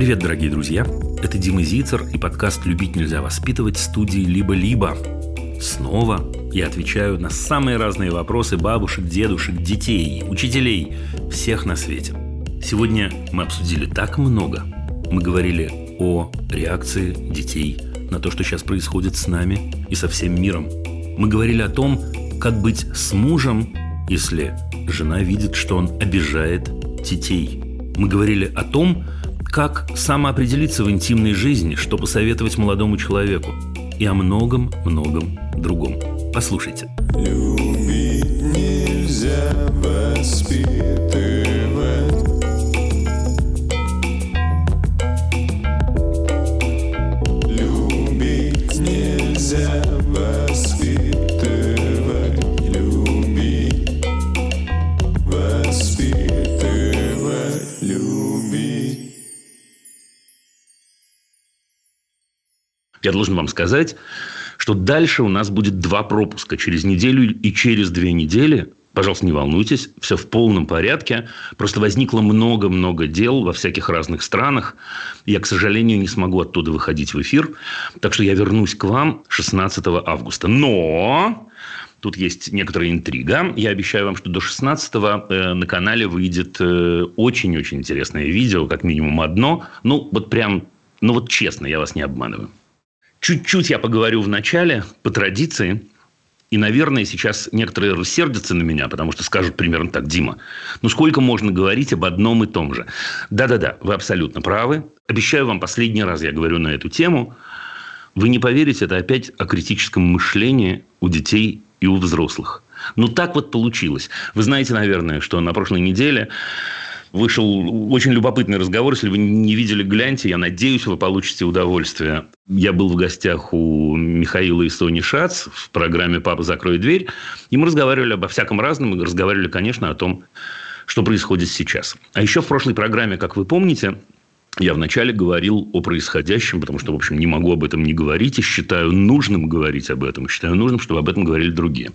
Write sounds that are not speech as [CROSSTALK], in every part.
Привет, дорогие друзья! Это Дима Зицер и подкаст «Любить нельзя воспитывать» студии «Либо-либо». Снова я отвечаю на самые разные вопросы бабушек, дедушек, детей, учителей, всех на свете. Сегодня мы обсудили так много. Мы говорили о реакции детей на то, что сейчас происходит с нами и со всем миром. Мы говорили о том, как быть с мужем, если жена видит, что он обижает детей. Мы говорили о том, как самоопределиться в интимной жизни, что посоветовать молодому человеку. И о многом-многом другом. Послушайте. Любить нельзя воспитывать. Я должен вам сказать, что дальше у нас будет два пропуска через неделю и через две недели. Пожалуйста, не волнуйтесь, все в полном порядке. Просто возникло много-много дел во всяких разных странах. Я, к сожалению, не смогу оттуда выходить в эфир. Так что я вернусь к вам 16 августа. Но Тут есть некоторая интрига. Я обещаю вам, что до 16-го э, на канале выйдет э, очень-очень интересное видео, как минимум одно. Ну, вот прям, ну вот честно, я вас не обманываю. Чуть-чуть я поговорю в начале, по традиции. И, наверное, сейчас некоторые рассердятся на меня, потому что скажут примерно так, Дима, ну сколько можно говорить об одном и том же? Да-да-да, вы абсолютно правы. Обещаю вам, последний раз я говорю на эту тему. Вы не поверите, это опять о критическом мышлении у детей и у взрослых. Ну, так вот получилось. Вы знаете, наверное, что на прошлой неделе вышел очень любопытный разговор. Если вы не видели, гляньте. Я надеюсь, вы получите удовольствие. Я был в гостях у Михаила и Сони Шац в программе «Папа, закрой дверь». И мы разговаривали обо всяком разном. Мы разговаривали, конечно, о том, что происходит сейчас. А еще в прошлой программе, как вы помните, я вначале говорил о происходящем, потому что, в общем, не могу об этом не говорить и считаю нужным говорить об этом. Считаю нужным, чтобы об этом говорили другие.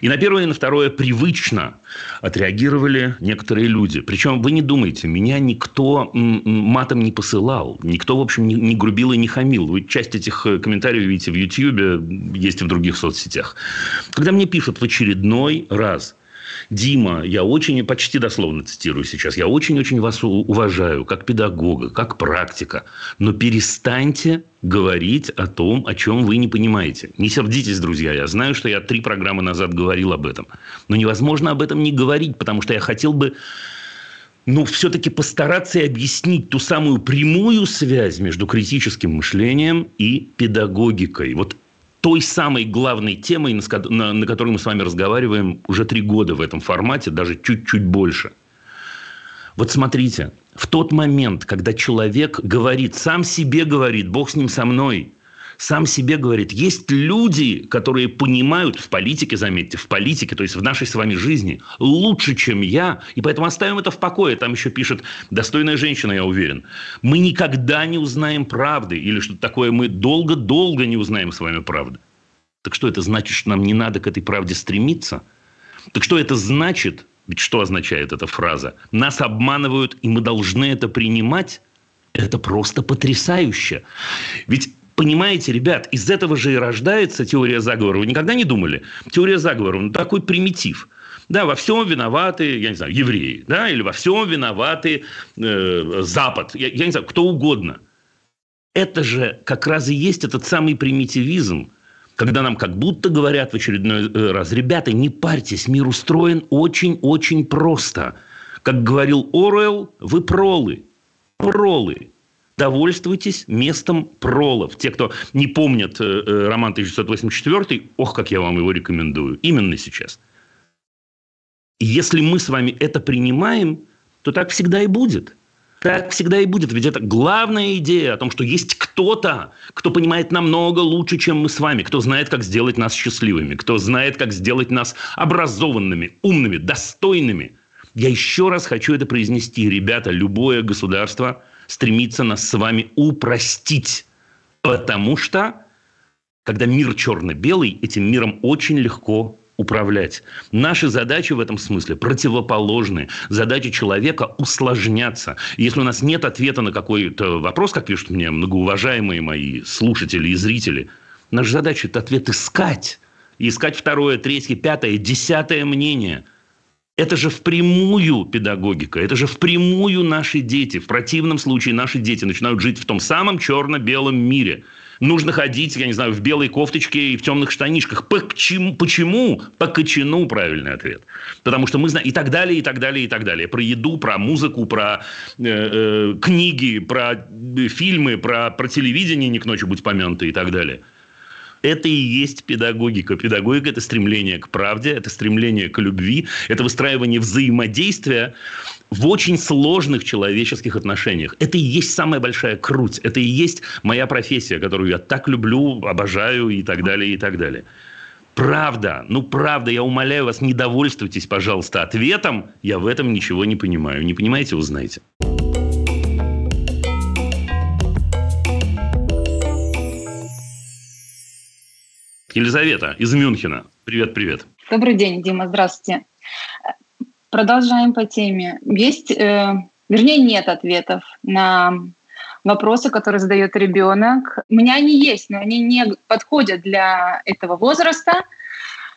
И на первое и на второе привычно отреагировали некоторые люди. Причем вы не думайте, меня никто матом не посылал. Никто, в общем, не, грубил и не хамил. Вы часть этих э, комментариев видите в Ютьюбе, есть и в других соцсетях. Когда мне пишут в очередной раз – Дима, я очень, почти дословно цитирую сейчас, я очень-очень вас уважаю как педагога, как практика, но перестаньте говорить о том, о чем вы не понимаете. Не сердитесь, друзья, я знаю, что я три программы назад говорил об этом, но невозможно об этом не говорить, потому что я хотел бы ну, все-таки постараться и объяснить ту самую прямую связь между критическим мышлением и педагогикой. Вот той самой главной темой, на, на которой мы с вами разговариваем уже три года в этом формате, даже чуть-чуть больше. Вот смотрите, в тот момент, когда человек говорит, сам себе говорит, Бог с ним со мной, сам себе говорит, есть люди, которые понимают в политике, заметьте, в политике, то есть в нашей с вами жизни, лучше, чем я, и поэтому оставим это в покое. Там еще пишет достойная женщина, я уверен. Мы никогда не узнаем правды, или что-то такое, мы долго-долго не узнаем с вами правды. Так что это значит, что нам не надо к этой правде стремиться? Так что это значит? Ведь что означает эта фраза? Нас обманывают, и мы должны это принимать? Это просто потрясающе. Ведь Понимаете, ребят, из этого же и рождается теория заговора. Вы никогда не думали? Теория заговора, ну, такой примитив. Да, во всем виноваты, я не знаю, евреи, да, или во всем виноваты э, Запад, я, я не знаю, кто угодно. Это же как раз и есть этот самый примитивизм, когда нам как будто говорят в очередной э, раз, ребята, не парьтесь, мир устроен очень-очень просто. Как говорил Оруэлл, вы пролы. Пролы довольствуйтесь местом пролов. Те, кто не помнят э, э роман 1984, ох, как я вам его рекомендую. Именно сейчас. Если мы с вами это принимаем, то так всегда и будет. Так всегда и будет. Ведь это главная идея о том, что есть кто-то, кто понимает намного лучше, чем мы с вами, кто знает, как сделать нас счастливыми, кто знает, как сделать нас образованными, умными, достойными. Я еще раз хочу это произнести. Ребята, любое государство – стремится нас с вами упростить. Потому что, когда мир черно-белый, этим миром очень легко управлять. Наши задачи в этом смысле противоположны. Задачи человека усложняться. Если у нас нет ответа на какой-то вопрос, как пишут мне многоуважаемые мои слушатели и зрители, наша задача – это ответ искать. искать второе, третье, пятое, десятое мнение – это же впрямую педагогика, это же впрямую наши дети. В противном случае наши дети начинают жить в том самом черно-белом мире – нужно ходить, я не знаю, в белой кофточке и в темных штанишках. Почему? Почему? По кочану правильный ответ. Потому что мы знаем и так далее, и так далее, и так далее. Про еду, про музыку, про э, э, книги, про э, фильмы, про, про телевидение «Не к ночи будь помянуты» и так далее. Это и есть педагогика. Педагогика – это стремление к правде, это стремление к любви, это выстраивание взаимодействия в очень сложных человеческих отношениях. Это и есть самая большая круть. Это и есть моя профессия, которую я так люблю, обожаю и так далее, и так далее. Правда, ну правда, я умоляю вас, не довольствуйтесь, пожалуйста, ответом. Я в этом ничего не понимаю. Не понимаете, узнаете. Елизавета из Мюнхена. Привет, привет. Добрый день, Дима, здравствуйте. Продолжаем по теме. Есть, э, вернее, нет ответов на вопросы, которые задает ребенок. У меня они есть, но они не подходят для этого возраста.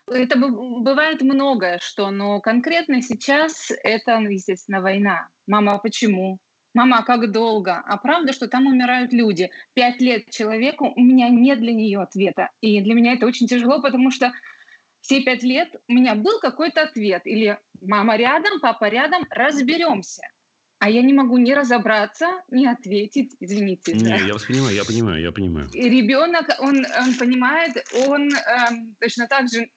Это бывает многое, что, но конкретно сейчас это, естественно, война. Мама, а почему? Мама, а как долго? А правда, что там умирают люди? Пять лет человеку, у меня нет для нее ответа. И для меня это очень тяжело, потому что все пять лет у меня был какой-то ответ. Или мама рядом, папа рядом, разберемся. А я не могу ни разобраться, ни ответить, извините. Не, да. я вас понимаю, я понимаю, я понимаю. И ребенок, он, он понимает, он э, точно так же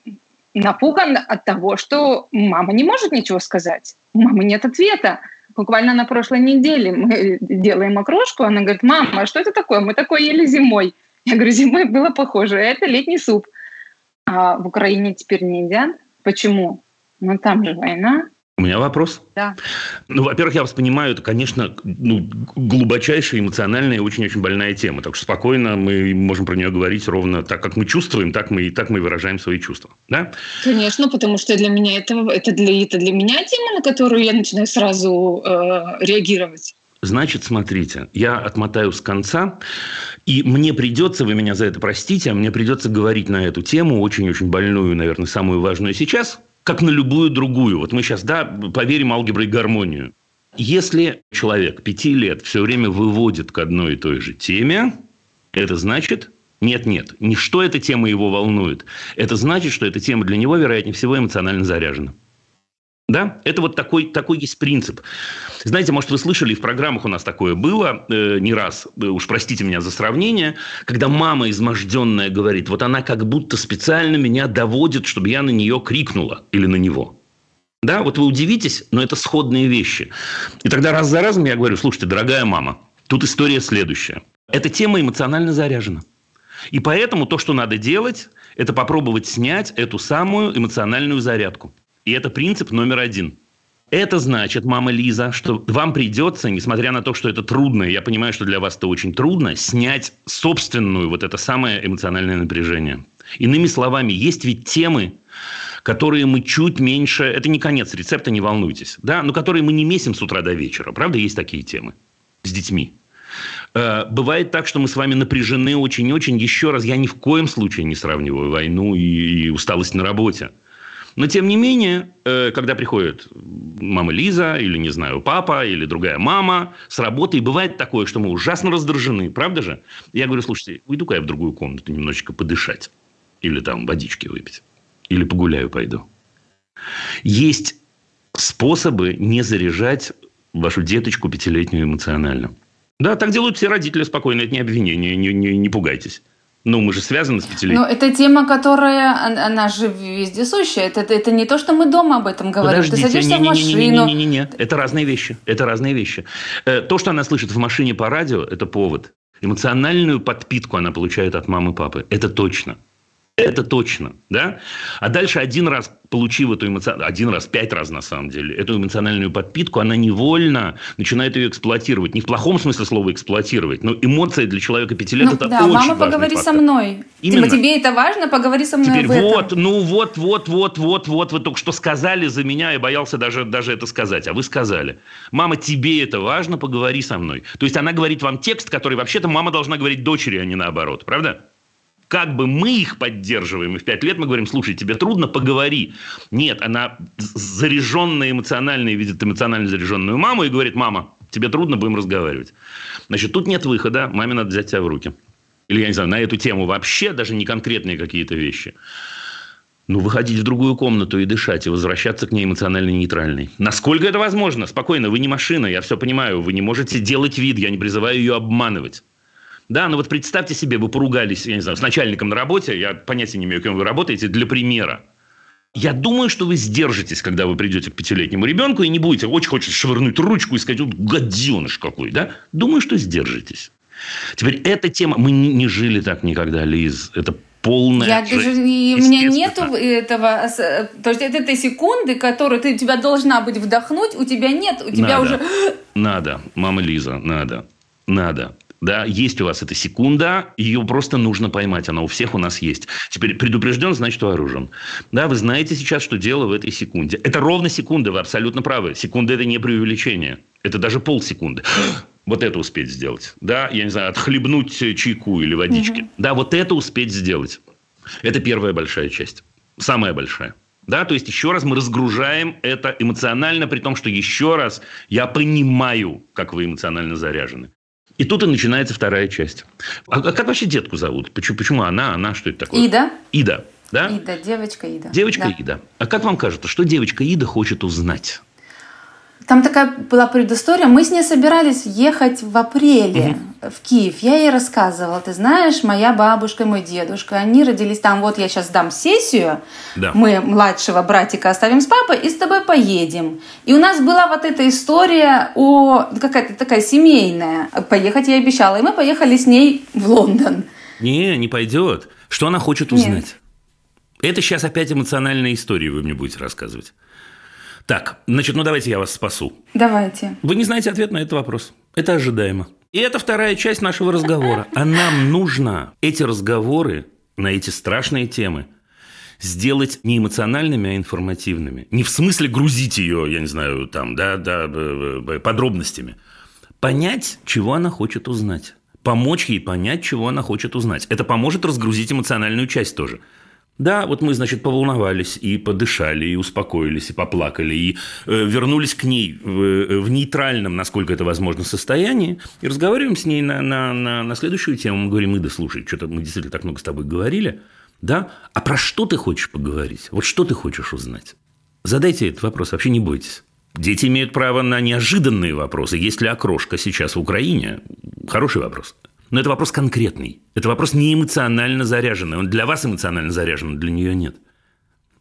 напуган от того, что мама не может ничего сказать. У мамы нет ответа. Буквально на прошлой неделе мы [LAUGHS] делаем окрошку, она говорит, мама, а что это такое? Мы такое ели зимой. Я говорю, зимой было похоже, это летний суп. А в Украине теперь не едят. Почему? Ну там же война, у меня вопрос. Да. Ну, во-первых, я вас понимаю, это, конечно, ну, глубочайшая эмоциональная и очень-очень больная тема. Так что спокойно мы можем про нее говорить ровно так, как мы чувствуем, так мы, так мы выражаем свои чувства. Да? Конечно, потому что для меня это, это, для, это для меня тема, на которую я начинаю сразу э, реагировать. Значит, смотрите, я отмотаю с конца, и мне придется, вы меня за это простите, а мне придется говорить на эту тему, очень-очень больную, наверное, самую важную сейчас – как на любую другую. Вот мы сейчас, да, поверим алгебре и гармонию. Если человек пяти лет все время выводит к одной и той же теме, это значит, нет-нет, не что эта тема его волнует. Это значит, что эта тема для него, вероятнее всего, эмоционально заряжена. Да? Это вот такой, такой есть принцип. Знаете, может, вы слышали, в программах у нас такое было э, не раз, э, уж простите меня за сравнение, когда мама изможденная говорит, вот она как будто специально меня доводит, чтобы я на нее крикнула или на него. Да, вот вы удивитесь, но это сходные вещи. И тогда раз за разом я говорю, слушайте, дорогая мама, тут история следующая. Эта тема эмоционально заряжена. И поэтому то, что надо делать, это попробовать снять эту самую эмоциональную зарядку. И это принцип номер один. Это значит, мама Лиза, что вам придется, несмотря на то, что это трудно, я понимаю, что для вас это очень трудно, снять собственную вот это самое эмоциональное напряжение. Иными словами, есть ведь темы, которые мы чуть меньше, это не конец рецепта, не волнуйтесь, да, но которые мы не месим с утра до вечера. Правда, есть такие темы с детьми. Э, бывает так, что мы с вами напряжены очень-очень. Еще раз, я ни в коем случае не сравниваю войну и усталость на работе. Но, тем не менее, э, когда приходит мама Лиза, или, не знаю, папа, или другая мама с работы, и бывает такое, что мы ужасно раздражены, правда же? Я говорю, слушайте, уйду-ка я в другую комнату немножечко подышать. Или там водички выпить. Или погуляю пойду. Есть способы не заряжать вашу деточку пятилетнюю эмоционально. Да, так делают все родители спокойно, это не обвинение, не, не, не пугайтесь. Ну, мы же связаны с пятилетием. Но это тема, которая, она же вездесущая. Это, это не то, что мы дома об этом говорим. Подождите, Ты садишься не, не, в машину. Не, не, не, не, не, это разные вещи. Это разные вещи. Э, то, что она слышит в машине по радио, это повод. Эмоциональную подпитку она получает от мамы и папы. Это точно. Это точно, да? А дальше один раз получив эту эмоциональную, один раз, пять раз на самом деле, эту эмоциональную подпитку, она невольно начинает ее эксплуатировать. Не в плохом смысле слова эксплуатировать, но эмоции для человека пяти лет ну, это да, очень мама, поговори фактор. со мной. Именно. Типа, тебе это важно, поговори со мной Теперь вот, ну вот, вот, вот, вот, вот, вы только что сказали за меня, я боялся даже, даже это сказать, а вы сказали. Мама, тебе это важно, поговори со мной. То есть она говорит вам текст, который вообще-то мама должна говорить дочери, а не наоборот, правда? Как бы мы их поддерживаем, и в пять лет мы говорим, слушай, тебе трудно, поговори. Нет, она заряженная эмоционально видит эмоционально заряженную маму и говорит, мама, тебе трудно, будем разговаривать. Значит, тут нет выхода, маме надо взять тебя в руки. Или, я не знаю, на эту тему вообще, даже не конкретные какие-то вещи. Ну, выходить в другую комнату и дышать, и возвращаться к ней эмоционально нейтральной. Насколько это возможно? Спокойно, вы не машина, я все понимаю. Вы не можете делать вид, я не призываю ее обманывать. Да, но вот представьте себе, вы поругались, я не знаю, с начальником на работе, я понятия не имею, кем вы работаете, для примера. Я думаю, что вы сдержитесь, когда вы придете к пятилетнему ребенку и не будете очень хочется швырнуть ручку и сказать, вот гаденыш какой, да? Думаю, что сдержитесь. Теперь эта тема... Мы не жили так никогда, Лиз. Это полная... Я даже, у меня нету этого... То есть, это этой секунды, которую ты, тебя должна быть вдохнуть, у тебя нет, у тебя надо, уже... Надо, мама Лиза, надо. Надо. Да, есть у вас эта секунда, ее просто нужно поймать, она у всех у нас есть. Теперь предупрежден, значит вооружен. Да, вы знаете сейчас, что дело в этой секунде. Это ровно секунда, вы абсолютно правы. Секунда – это не преувеличение. Это даже полсекунды. [GASPS] Вот это успеть сделать. Да, я не знаю, отхлебнуть чайку или водички. Угу. Да, вот это успеть сделать. Это первая большая часть. Самая большая. Да, то есть, еще раз мы разгружаем это эмоционально, при том, что еще раз я понимаю, как вы эмоционально заряжены. И тут и начинается вторая часть. А, а как вообще детку зовут? Почему, почему она, она, что это такое? Ида. Ида, да? Ида, девочка Ида. Девочка да. Ида. А как вам кажется, что девочка Ида хочет узнать? Там такая была предыстория. Мы с ней собирались ехать в апреле угу. в Киев. Я ей рассказывала, ты знаешь, моя бабушка и мой дедушка, они родились там. Вот я сейчас дам сессию, да. мы младшего братика оставим с папой и с тобой поедем. И у нас была вот эта история о какая-то такая семейная. Поехать я обещала, и мы поехали с ней в Лондон. Не, не пойдет. Что она хочет узнать? Нет. Это сейчас опять эмоциональная история вы мне будете рассказывать. Так, значит, ну давайте я вас спасу. Давайте. Вы не знаете ответ на этот вопрос. Это ожидаемо. И это вторая часть нашего разговора. А нам нужно эти разговоры на эти страшные темы сделать не эмоциональными, а информативными. Не в смысле грузить ее, я не знаю, там, да, да, подробностями. Понять, чего она хочет узнать. Помочь ей понять, чего она хочет узнать. Это поможет разгрузить эмоциональную часть тоже. Да, вот мы, значит, поволновались и подышали, и успокоились, и поплакали, и э, вернулись к ней в, э, в нейтральном, насколько это возможно, состоянии, и разговариваем с ней на, на, на, на следующую тему. Мы говорим, Ида, слушай, что-то мы действительно так много с тобой говорили, да? А про что ты хочешь поговорить? Вот что ты хочешь узнать? Задайте этот вопрос, вообще не бойтесь. Дети имеют право на неожиданные вопросы. Есть ли окрошка сейчас в Украине? Хороший вопрос. Но это вопрос конкретный. Это вопрос не эмоционально заряженный. Он для вас эмоционально заряжен, для нее нет.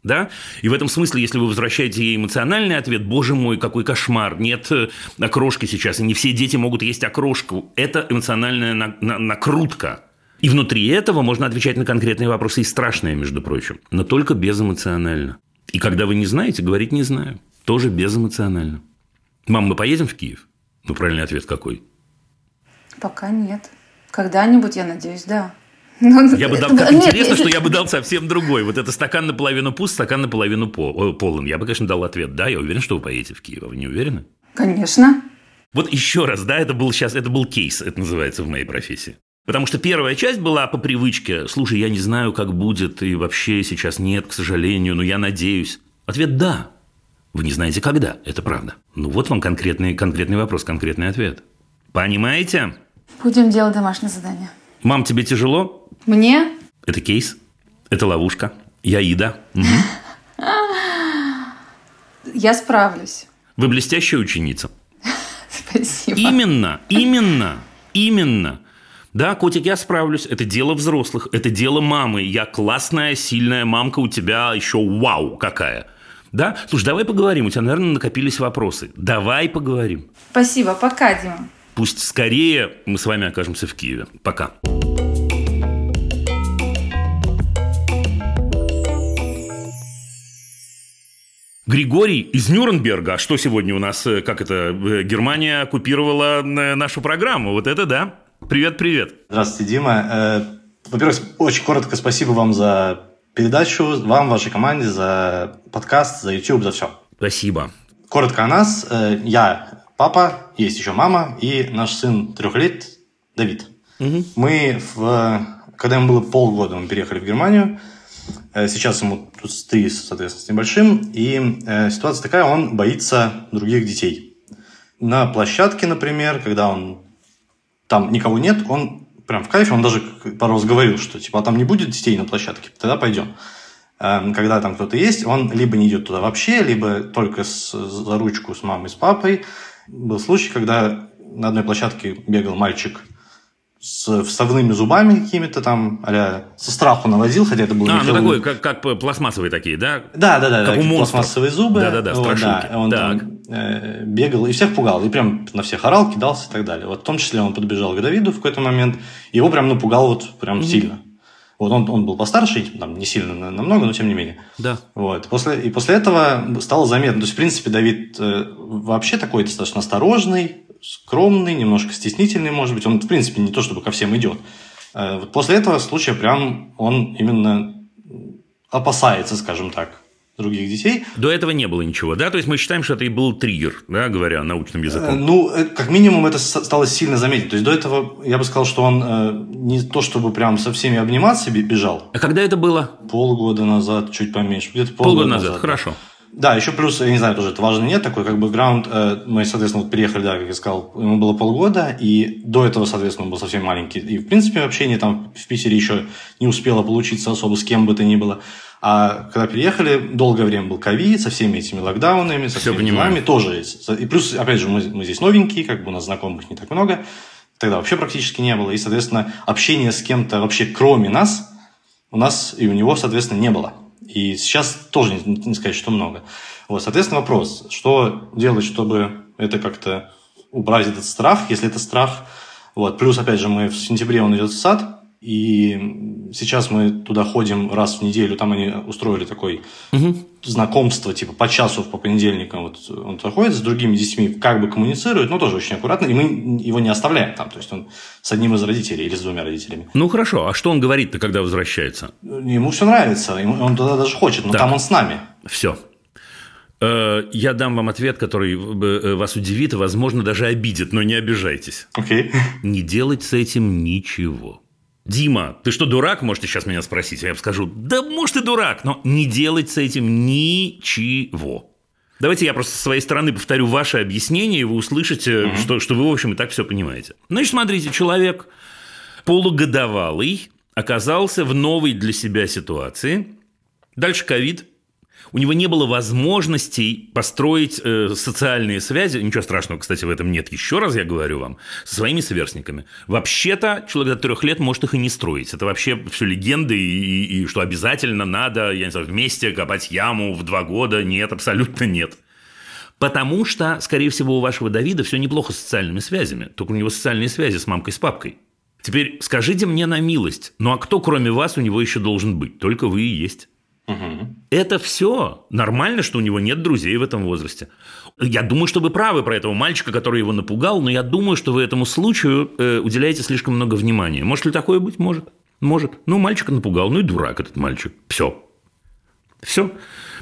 Да? И в этом смысле, если вы возвращаете ей эмоциональный ответ, боже мой, какой кошмар, нет э, окрошки сейчас, и не все дети могут есть окрошку. Это эмоциональная на- на- накрутка. И внутри этого можно отвечать на конкретные вопросы, и страшные, между прочим, но только безэмоционально. И когда вы не знаете, говорить не знаю. Тоже безэмоционально. Мам, мы поедем в Киев? Ну, правильный ответ какой? Пока нет. Когда-нибудь, я надеюсь, да. Ну, я бы дал, как нет, интересно, нет. что я бы дал совсем другой. Вот это стакан наполовину пуст, стакан наполовину полон. Я бы, конечно, дал ответ, да, я уверен, что вы поедете в Киев. Вы не уверены? Конечно. Вот еще раз, да, это был сейчас, это был кейс, это называется в моей профессии. Потому что первая часть была по привычке. Слушай, я не знаю, как будет, и вообще сейчас нет, к сожалению, но я надеюсь. Ответ – да. Вы не знаете, когда. Это правда. Ну вот вам конкретный, конкретный вопрос, конкретный ответ. Понимаете? Будем делать домашнее задание. Мам, тебе тяжело? Мне? Это кейс. Это ловушка. Я Ида. [LAUGHS] Я справлюсь. Вы блестящая ученица. [LAUGHS] Спасибо. Именно, [LAUGHS] именно, именно. Да, котик, я справлюсь. Это дело взрослых, это дело мамы. Я классная, сильная мамка, у тебя еще вау какая. Да? Слушай, давай поговорим. У тебя, наверное, накопились вопросы. Давай поговорим. Спасибо. Пока, Дима. Пусть скорее мы с вами окажемся в Киеве. Пока. Григорий из Нюрнберга. Что сегодня у нас, э, как это, э, Германия оккупировала э, нашу программу? Вот это да. Привет, привет. Здравствуйте, Дима. Во-первых, очень коротко спасибо вам за передачу, вам, вашей команде, за подкаст, за YouTube, за все. Спасибо. Коротко о нас. Я папа, есть еще мама и наш сын трех лет Давид. Угу. Мы, в, когда ему было полгода, мы переехали в Германию. Э, сейчас ему тут три, соответственно, с небольшим. И э, ситуация такая, он боится других детей. На площадке, например, когда он там никого нет, он прям в кайфе, он даже пару раз говорил, что типа а там не будет детей на площадке, тогда пойдем. Э, когда там кто-то есть, он либо не идет туда вообще, либо только с, за ручку с мамой, с папой. Был случай, когда на одной площадке бегал мальчик с вставными зубами какими-то там, а со страху навозил, хотя это был А, ну такой, как, как пластмассовые такие, да? Да, да, да. Как да, у пластмассовые зубы. Да-да-да, страшилки. Да, он так. там э, бегал и всех пугал, и прям на всех орал, кидался и так далее. Вот в том числе он подбежал к Давиду в какой-то момент, его прям напугал вот прям mm-hmm. сильно. Вот он, он был постарше, там, не сильно намного, но тем не менее. Да. Вот. После, и после этого стало заметно. То есть, в принципе, Давид э, вообще такой достаточно осторожный, скромный, немножко стеснительный, может быть. Он, в принципе, не то чтобы ко всем идет. Э, вот после этого случая прям он именно опасается, скажем так, других детей. До этого не было ничего, да? То есть мы считаем, что это и был триггер, да, говоря научным языком. Э, ну, э, как минимум это стало сильно заметить. То есть до этого я бы сказал, что он не то чтобы прям со всеми обниматься бежал. А когда это было? Полгода назад, чуть поменьше. Где-то полгода, полгода назад, назад, хорошо. Да. Да, еще плюс, я не знаю, тоже это важно нет, такой как бы граунд. Э, мы, соответственно, вот приехали, да, как я сказал, ему было полгода, и до этого, соответственно, он был совсем маленький. И, в принципе, общение там в Питере еще не успело получиться особо с кем бы то ни было. А когда приехали, долгое время был ковид, со всеми этими локдаунами, со всеми делами тоже. И плюс, опять же, мы, мы здесь новенькие, как бы у нас знакомых не так много, тогда вообще практически не было. И, соответственно, общения с кем-то вообще кроме нас у нас и у него, соответственно, не было. И сейчас тоже не, не сказать, что много. Вот, соответственно, вопрос, что делать, чтобы это как-то убрать этот страх, если это страх. Вот. Плюс, опять же, мы в сентябре он идет в сад, и сейчас мы туда ходим раз в неделю. Там они устроили такое угу. знакомство, типа по часу по понедельникам. Вот он заходит с другими детьми, как бы коммуницирует, но тоже очень аккуратно. И мы его не оставляем там. То есть он с одним из родителей или с двумя родителями. Ну хорошо, а что он говорит-то, когда возвращается? Ему все нравится, он туда даже хочет, но так. там он с нами. Все. Э, я дам вам ответ, который э, вас удивит и, возможно, даже обидит, но не обижайтесь. Окей. Okay. Не делать с этим ничего. Дима, ты что, дурак, можете сейчас меня спросить? Я скажу, да, может, и дурак, но не делать с этим ничего. Давайте я просто со своей стороны повторю ваше объяснение, и вы услышите, угу. что, что вы, в общем, и так все понимаете. Значит, смотрите, человек полугодовалый оказался в новой для себя ситуации. Дальше ковид, у него не было возможностей построить э, социальные связи. Ничего страшного, кстати, в этом нет. Еще раз я говорю вам, со своими сверстниками. Вообще-то человек до трех лет может их и не строить. Это вообще все легенды, и, и, и что обязательно надо, я не знаю, вместе копать яму в два года. Нет, абсолютно нет. Потому что, скорее всего, у вашего Давида все неплохо с социальными связями. Только у него социальные связи с мамкой, с папкой. Теперь скажите мне на милость, ну а кто кроме вас у него еще должен быть? Только вы и есть. Это все нормально, что у него нет друзей в этом возрасте. Я думаю, что вы правы про этого мальчика, который его напугал, но я думаю, что вы этому случаю э, уделяете слишком много внимания. Может ли такое быть? Может. Может. Ну, мальчика напугал, ну и дурак этот мальчик. Все. Все.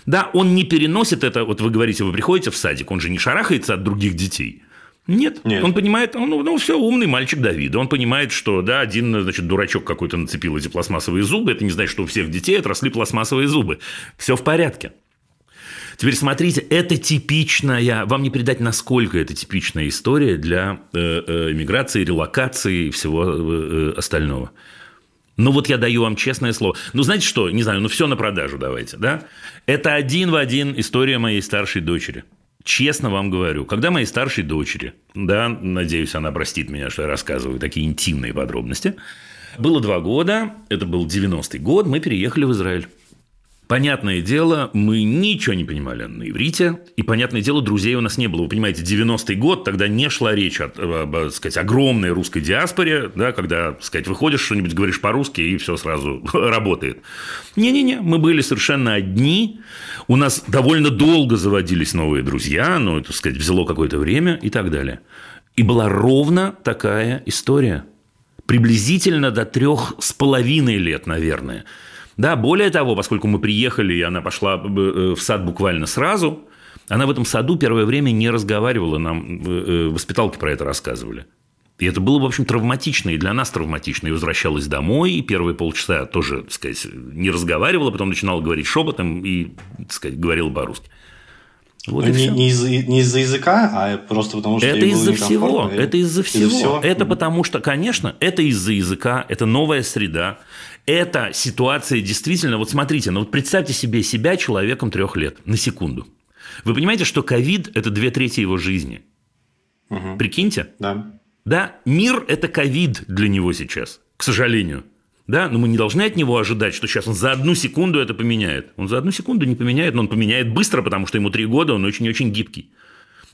Да, он не переносит это, вот вы говорите, вы приходите в садик, он же не шарахается от других детей. Нет. Нет. Он понимает, ну, ну, все, умный мальчик Давида. Он понимает, что, да, один, значит, дурачок какой-то нацепил эти пластмассовые зубы. Это не значит, что у всех детей отросли пластмассовые зубы. Все в порядке. Теперь смотрите, это типичная, вам не передать, насколько это типичная история для э, э, миграции, релокации и всего э, остального. Ну вот я даю вам честное слово. Ну знаете что, не знаю, ну все на продажу давайте, да? Это один в один история моей старшей дочери – честно вам говорю, когда моей старшей дочери, да, надеюсь, она простит меня, что я рассказываю такие интимные подробности, было два года, это был 90-й год, мы переехали в Израиль. Понятное дело, мы ничего не понимали на иврите, и, понятное дело, друзей у нас не было. Вы понимаете, 90-й год, тогда не шла речь о, об, сказать, огромной русской диаспоре, да, когда, сказать, выходишь что-нибудь, говоришь по-русски, и все сразу [LAUGHS] работает. Не-не-не, мы были совершенно одни, у нас довольно долго заводились новые друзья, но, это, сказать, взяло какое-то время и так далее. И была ровно такая история. Приблизительно до трех с половиной лет, наверное – да, более того, поскольку мы приехали, и она пошла э, в сад буквально сразу, она в этом саду первое время не разговаривала, нам э, э, воспиталки про это рассказывали. И это было, в общем, травматично, и для нас травматично. И возвращалась домой, и первые полчаса тоже, так сказать, не разговаривала, потом начинала говорить шепотом и, так сказать, говорила по-русски. Вот не, не, из, не из-за языка, а просто потому что это из-за всего, это из-за всего. Из всего. Это потому что, конечно, это из-за языка, это новая среда, эта ситуация действительно, вот смотрите, ну вот представьте себе себя человеком трех лет, на секунду. Вы понимаете, что ковид – это две трети его жизни. Угу. Прикиньте? Да. Да, мир – это ковид для него сейчас, к сожалению. Да, но мы не должны от него ожидать, что сейчас он за одну секунду это поменяет. Он за одну секунду не поменяет, но он поменяет быстро, потому что ему три года, он очень-очень гибкий.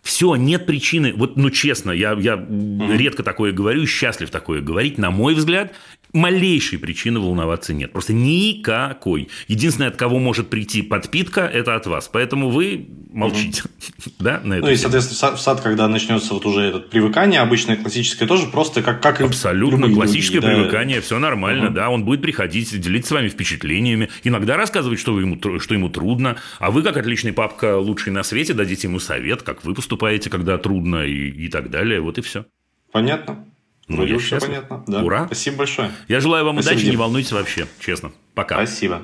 Все, нет причины. Вот, ну, честно, я, я mm редко такое говорю, счастлив такое говорить. На мой взгляд, малейшей причины волноваться нет. Просто никакой. Единственное, от кого может прийти подпитка, это от вас. Поэтому вы молчите. Угу. да, на ну и, соответственно, в сад, когда начнется вот уже это привыкание, обычное классическое тоже просто как, как Абсолютно классическое люди, привыкание, да. все нормально, угу. да. Он будет приходить, делиться с вами впечатлениями, иногда рассказывать, что, ему, что ему трудно. А вы, как отличный папка, лучший на свете, дадите ему совет, как вы поступаете, когда трудно и, и так далее. Вот и все. Понятно. Ну, Вроде все понятно. Да. Ура. Спасибо большое. Я желаю вам Спасибо, удачи, Дим. не волнуйтесь вообще, честно. Пока. Спасибо.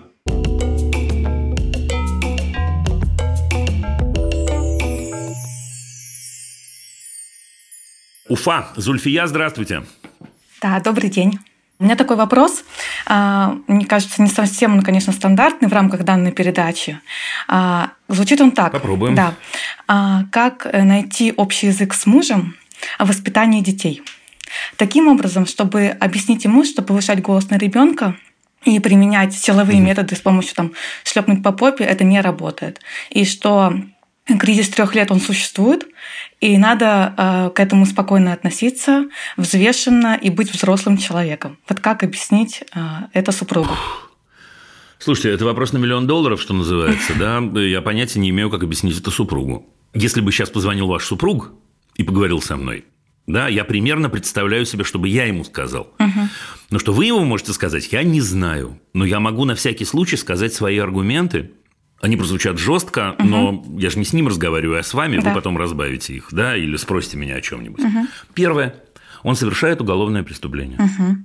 Уфа. Зульфия, здравствуйте. Да, добрый день. У меня такой вопрос. А, мне кажется, не совсем, он, конечно, стандартный в рамках данной передачи. А, звучит он так. Попробуем. Да. А, как найти общий язык с мужем о воспитании детей? Таким образом, чтобы объяснить ему, что повышать голос на ребенка и применять силовые mm-hmm. методы с помощью там шлепнуть по попе, это не работает. И что кризис трех лет он существует, и надо э, к этому спокойно относиться, взвешенно и быть взрослым человеком. Вот как объяснить э, это супругу? Слушайте, это вопрос на миллион долларов, что называется, да? Я понятия не имею, как объяснить это супругу. Если бы сейчас позвонил ваш супруг и поговорил со мной, да, я примерно представляю себе, чтобы я ему сказал. Угу. Но что вы ему можете сказать, я не знаю. Но я могу на всякий случай сказать свои аргументы. Они прозвучат жестко, угу. но я же не с ним разговариваю, а с вами. Да. Вы потом разбавите их, да, или спросите меня о чем-нибудь. Угу. Первое. Он совершает уголовное преступление. Угу.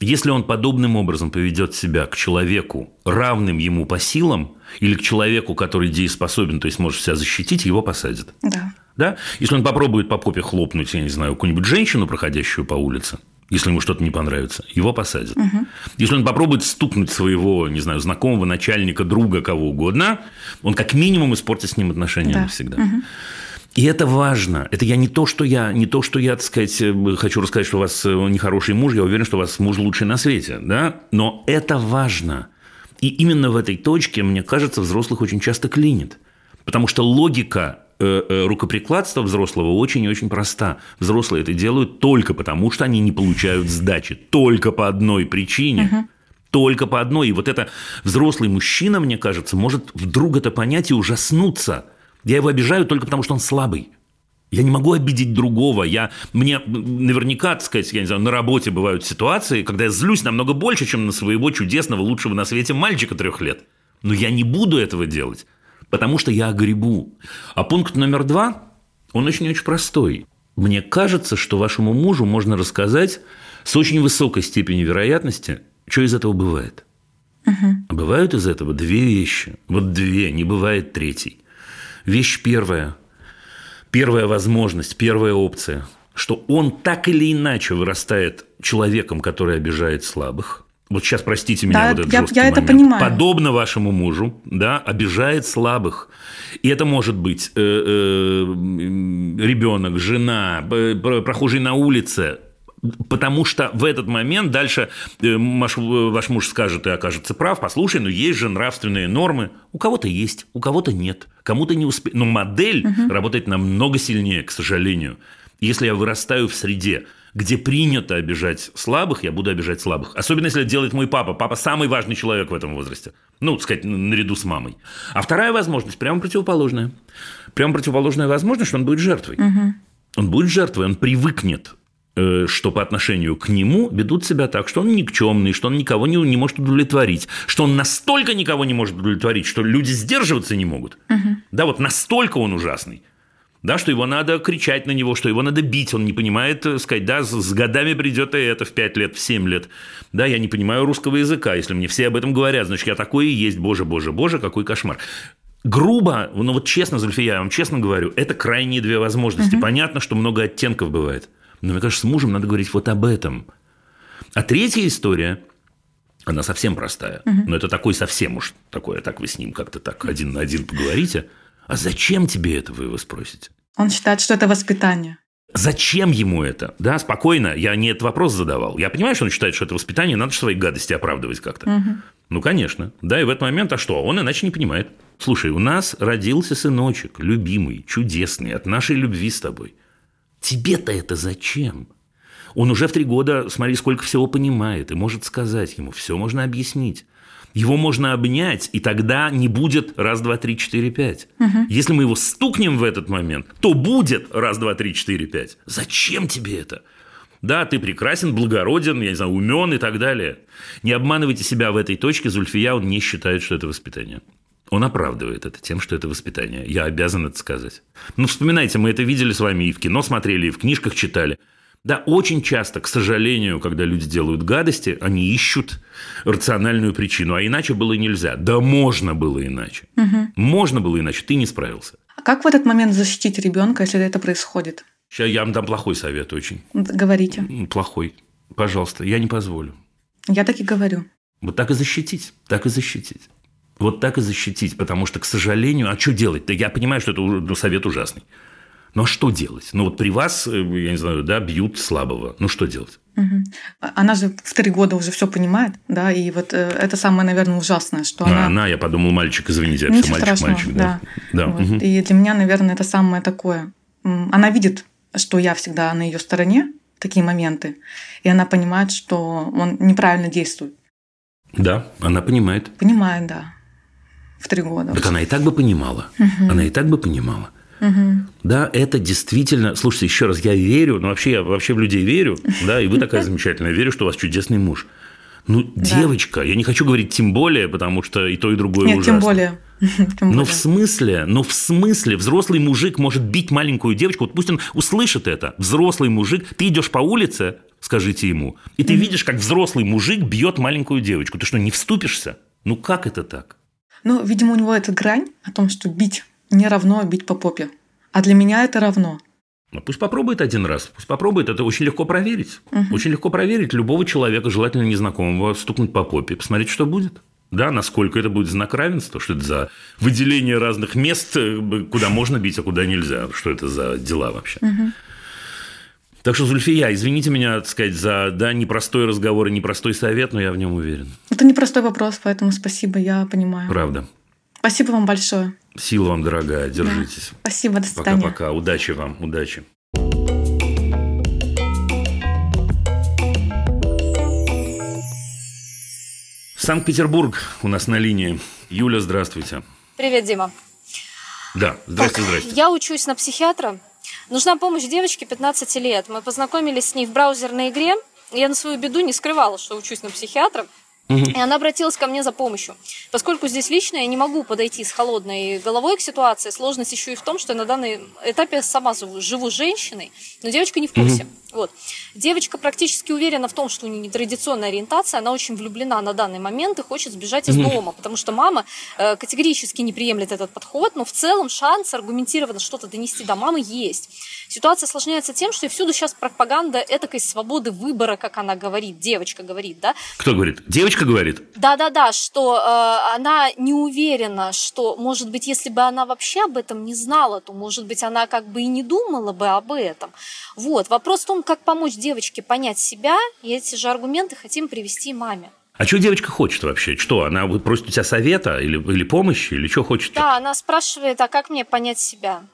Если он подобным образом поведет себя к человеку, равным ему по силам, или к человеку, который дееспособен, то есть может себя защитить, его посадят. Да. Да? Если он попробует по попе хлопнуть, я не знаю, какую-нибудь женщину, проходящую по улице, если ему что-то не понравится, его посадят. Угу. Если он попробует стукнуть своего, не знаю, знакомого, начальника, друга, кого угодно, он как минимум испортит с ним отношения да. навсегда. Угу. И это важно. Это я не то, что я, не то, что я, так сказать, хочу рассказать, что у вас нехороший муж, я уверен, что у вас муж лучший на свете, да? Но это важно. И именно в этой точке, мне кажется, взрослых очень часто клинит. Потому что логика Э, э, рукоприкладство взрослого очень и очень проста. Взрослые это делают только потому, что они не получают сдачи. Только по одной причине. Угу. Только по одной. И вот это взрослый мужчина, мне кажется, может вдруг это понять и ужаснуться. Я его обижаю только потому, что он слабый. Я не могу обидеть другого. Я, мне наверняка, так сказать, я не знаю, на работе бывают ситуации, когда я злюсь намного больше, чем на своего чудесного, лучшего на свете мальчика трех лет. Но я не буду этого делать потому что я огребу. А пункт номер два, он очень-очень простой. Мне кажется, что вашему мужу можно рассказать с очень высокой степенью вероятности, что из этого бывает. Угу. А бывают из этого две вещи. Вот две, не бывает третьей. Вещь первая. Первая возможность, первая опция, что он так или иначе вырастает человеком, который обижает слабых – вот сейчас простите меня, да, вот этот я, жесткий я момент, это понимаю. подобно вашему мужу, да, обижает слабых. И это может быть э, э, ребенок, жена, прохожий на улице, Потому что в этот момент дальше э, ваш, ваш муж скажет и окажется прав, послушай, но есть же нравственные нормы. У кого-то есть, у кого-то нет, кому-то не успеет. Но модель угу. работает намного сильнее, к сожалению. Если я вырастаю в среде, где принято обижать слабых, я буду обижать слабых. Особенно, если это делает мой папа. Папа самый важный человек в этом возрасте. Ну, так сказать, наряду с мамой. А вторая возможность прямо противоположная. Прямо противоположная возможность, что он будет жертвой. Угу. Он будет жертвой, он привыкнет э, что по отношению к нему ведут себя так, что он никчемный, что он никого не, не может удовлетворить, что он настолько никого не может удовлетворить, что люди сдерживаться не могут. Угу. Да, вот настолько он ужасный да, что его надо кричать на него, что его надо бить, он не понимает, э, сказать, да, с годами придет и это в 5 лет, в 7 лет. Да, я не понимаю русского языка, если мне все об этом говорят, значит, я такой и есть, боже, боже, боже, какой кошмар. Грубо, ну вот честно, Зульфия, я вам честно говорю, это крайние две возможности. Угу. Понятно, что много оттенков бывает. Но мне кажется, с мужем надо говорить вот об этом. А третья история, она совсем простая. Угу. Но это такой совсем уж такое, так вы с ним как-то так один на один поговорите. А зачем тебе это, вы его спросите? Он считает, что это воспитание. Зачем ему это? Да, спокойно, я не этот вопрос задавал. Я понимаю, что он считает, что это воспитание, надо же свои гадости оправдывать как-то. Угу. Ну, конечно. Да, и в этот момент, а что? Он иначе не понимает. Слушай, у нас родился сыночек, любимый, чудесный, от нашей любви с тобой. Тебе-то это зачем? Он уже в три года, смотри, сколько всего понимает, и может сказать ему, все можно объяснить. Его можно обнять, и тогда не будет раз, два, три, четыре, пять. Угу. Если мы его стукнем в этот момент, то будет раз, два, три, четыре, пять. Зачем тебе это? Да, ты прекрасен, благороден, я не знаю, умен и так далее. Не обманывайте себя в этой точке. Зульфия, он не считает, что это воспитание. Он оправдывает это тем, что это воспитание. Я обязан это сказать. Ну, вспоминайте, мы это видели с вами и в кино смотрели, и в книжках читали – да, очень часто, к сожалению, когда люди делают гадости, они ищут рациональную причину, а иначе было нельзя. Да можно было иначе. Угу. Можно было иначе, ты не справился. А как в этот момент защитить ребенка, если это происходит? Сейчас я вам дам плохой совет очень. Говорите. Плохой. Пожалуйста, я не позволю. Я так и говорю. Вот так и защитить, так и защитить. Вот так и защитить, потому что, к сожалению, а что делать-то? Я понимаю, что это ну, совет ужасный. Ну а что делать? Ну вот при вас, э, я не знаю, да, бьют слабого. Ну что делать? Угу. Она же в три года уже все понимает, да, и вот э, это самое, наверное, ужасное, что а, она... Она, я подумал, мальчик, извините, это все мальчик, страшного, мальчик, да. да. да. Вот. Угу. И для меня, наверное, это самое такое. Она видит, что я всегда на ее стороне такие моменты, и она понимает, что он неправильно действует. Да, она понимает. Понимает, да. В три года. Так она и так бы понимала. Угу. Она и так бы понимала. Угу. Да, это действительно... Слушайте, еще раз, я верю, ну вообще я вообще в людей верю, да, и вы такая [LAUGHS] замечательная, верю, что у вас чудесный муж. Ну, да. девочка, я не хочу говорить тем более, потому что и то, и другое Нет, ужасно. тем более. [LAUGHS] Тем но в смысле, но в смысле, взрослый мужик может бить маленькую девочку, вот пусть он услышит это. Взрослый мужик, ты идешь по улице, скажите ему, и ты mm-hmm. видишь, как взрослый мужик бьет маленькую девочку. Ты что, не вступишься? Ну как это так? Ну, видимо, у него эта грань о том, что бить не равно бить по попе. А для меня это равно. Ну, пусть попробует один раз, пусть попробует. Это очень легко проверить. Угу. Очень легко проверить любого человека, желательно незнакомого, стукнуть по попе, посмотреть, что будет. Да, насколько это будет знак равенства, что это за выделение разных мест, э, куда можно бить, а куда нельзя, что это за дела вообще. Угу. Так что, Зульфия, извините меня, так сказать, за да, непростой разговор и непростой совет, но я в нем уверен. Это непростой вопрос, поэтому спасибо, я понимаю. Правда. Спасибо вам большое. Сила вам, дорогая, держитесь. Да. Спасибо, до свидания. Пока-пока. Удачи вам, удачи. Санкт-Петербург у нас на линии. Юля, здравствуйте. Привет, Дима. Да, здрасте, так, здрасте. Я учусь на психиатра. Нужна помощь девочке 15 лет. Мы познакомились с ней в браузерной игре. Я на свою беду не скрывала, что учусь на психиатра. И она обратилась ко мне за помощью. Поскольку здесь лично я не могу подойти с холодной головой к ситуации, сложность еще и в том, что я на данном этапе сама живу женщиной, но девочка не в курсе. Угу. Вот. Девочка практически уверена в том, что у нее нетрадиционная ориентация, она очень влюблена на данный момент и хочет сбежать из дома, потому что мама э, категорически не приемлет этот подход, но в целом шанс аргументированно что-то донести до мамы есть. Ситуация осложняется тем, что и всюду сейчас пропаганда этакой свободы выбора, как она говорит, девочка говорит, да? Кто говорит? Девочка Девочка говорит? Да-да-да, что э, она не уверена, что, может быть, если бы она вообще об этом не знала, то, может быть, она как бы и не думала бы об этом. Вот. Вопрос в том, как помочь девочке понять себя, и эти же аргументы хотим привести маме. А что девочка хочет вообще? Что, она просит у тебя совета или, или помощи, или что хочет? Да, она спрашивает, а как мне понять себя?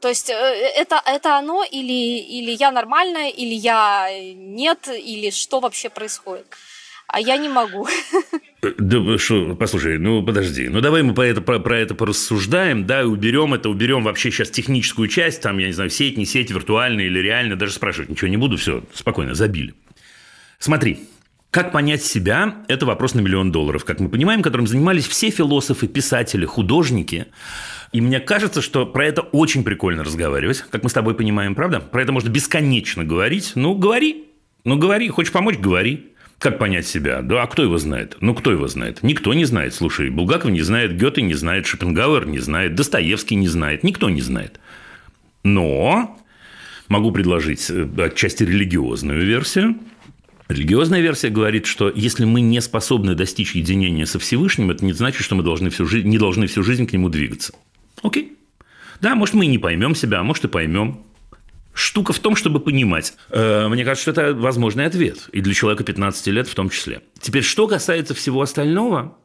То есть э, это, это оно или, или я нормальная, или я нет, или что вообще происходит? А я не могу. Э, да, что, послушай, ну подожди, ну давай мы про это, про, про это порассуждаем, да, и уберем это, уберем вообще сейчас техническую часть, там, я не знаю, сеть, не сеть, виртуальная или реально, даже спрашивать ничего не буду, все, спокойно, забили. Смотри, как понять себя – это вопрос на миллион долларов, как мы понимаем, которым занимались все философы, писатели, художники. И мне кажется, что про это очень прикольно разговаривать, как мы с тобой понимаем, правда? Про это можно бесконечно говорить. Ну, говори. Ну, говори. Хочешь помочь – говори. Как понять себя? Да, а кто его знает? Ну, кто его знает? Никто не знает. Слушай, Булгаков не знает, Гёте не знает, Шопенгауэр не знает, Достоевский не знает, никто не знает. Но могу предложить э, отчасти религиозную версию – Религиозная версия говорит, что если мы не способны достичь единения со Всевышним, это не значит, что мы должны всю жизнь, не должны всю жизнь к нему двигаться. Окей. Да, может, мы и не поймем себя, а может, и поймем. Штука в том, чтобы понимать. Э, мне кажется, что это возможный ответ. И для человека 15 лет в том числе. Теперь, что касается всего остального,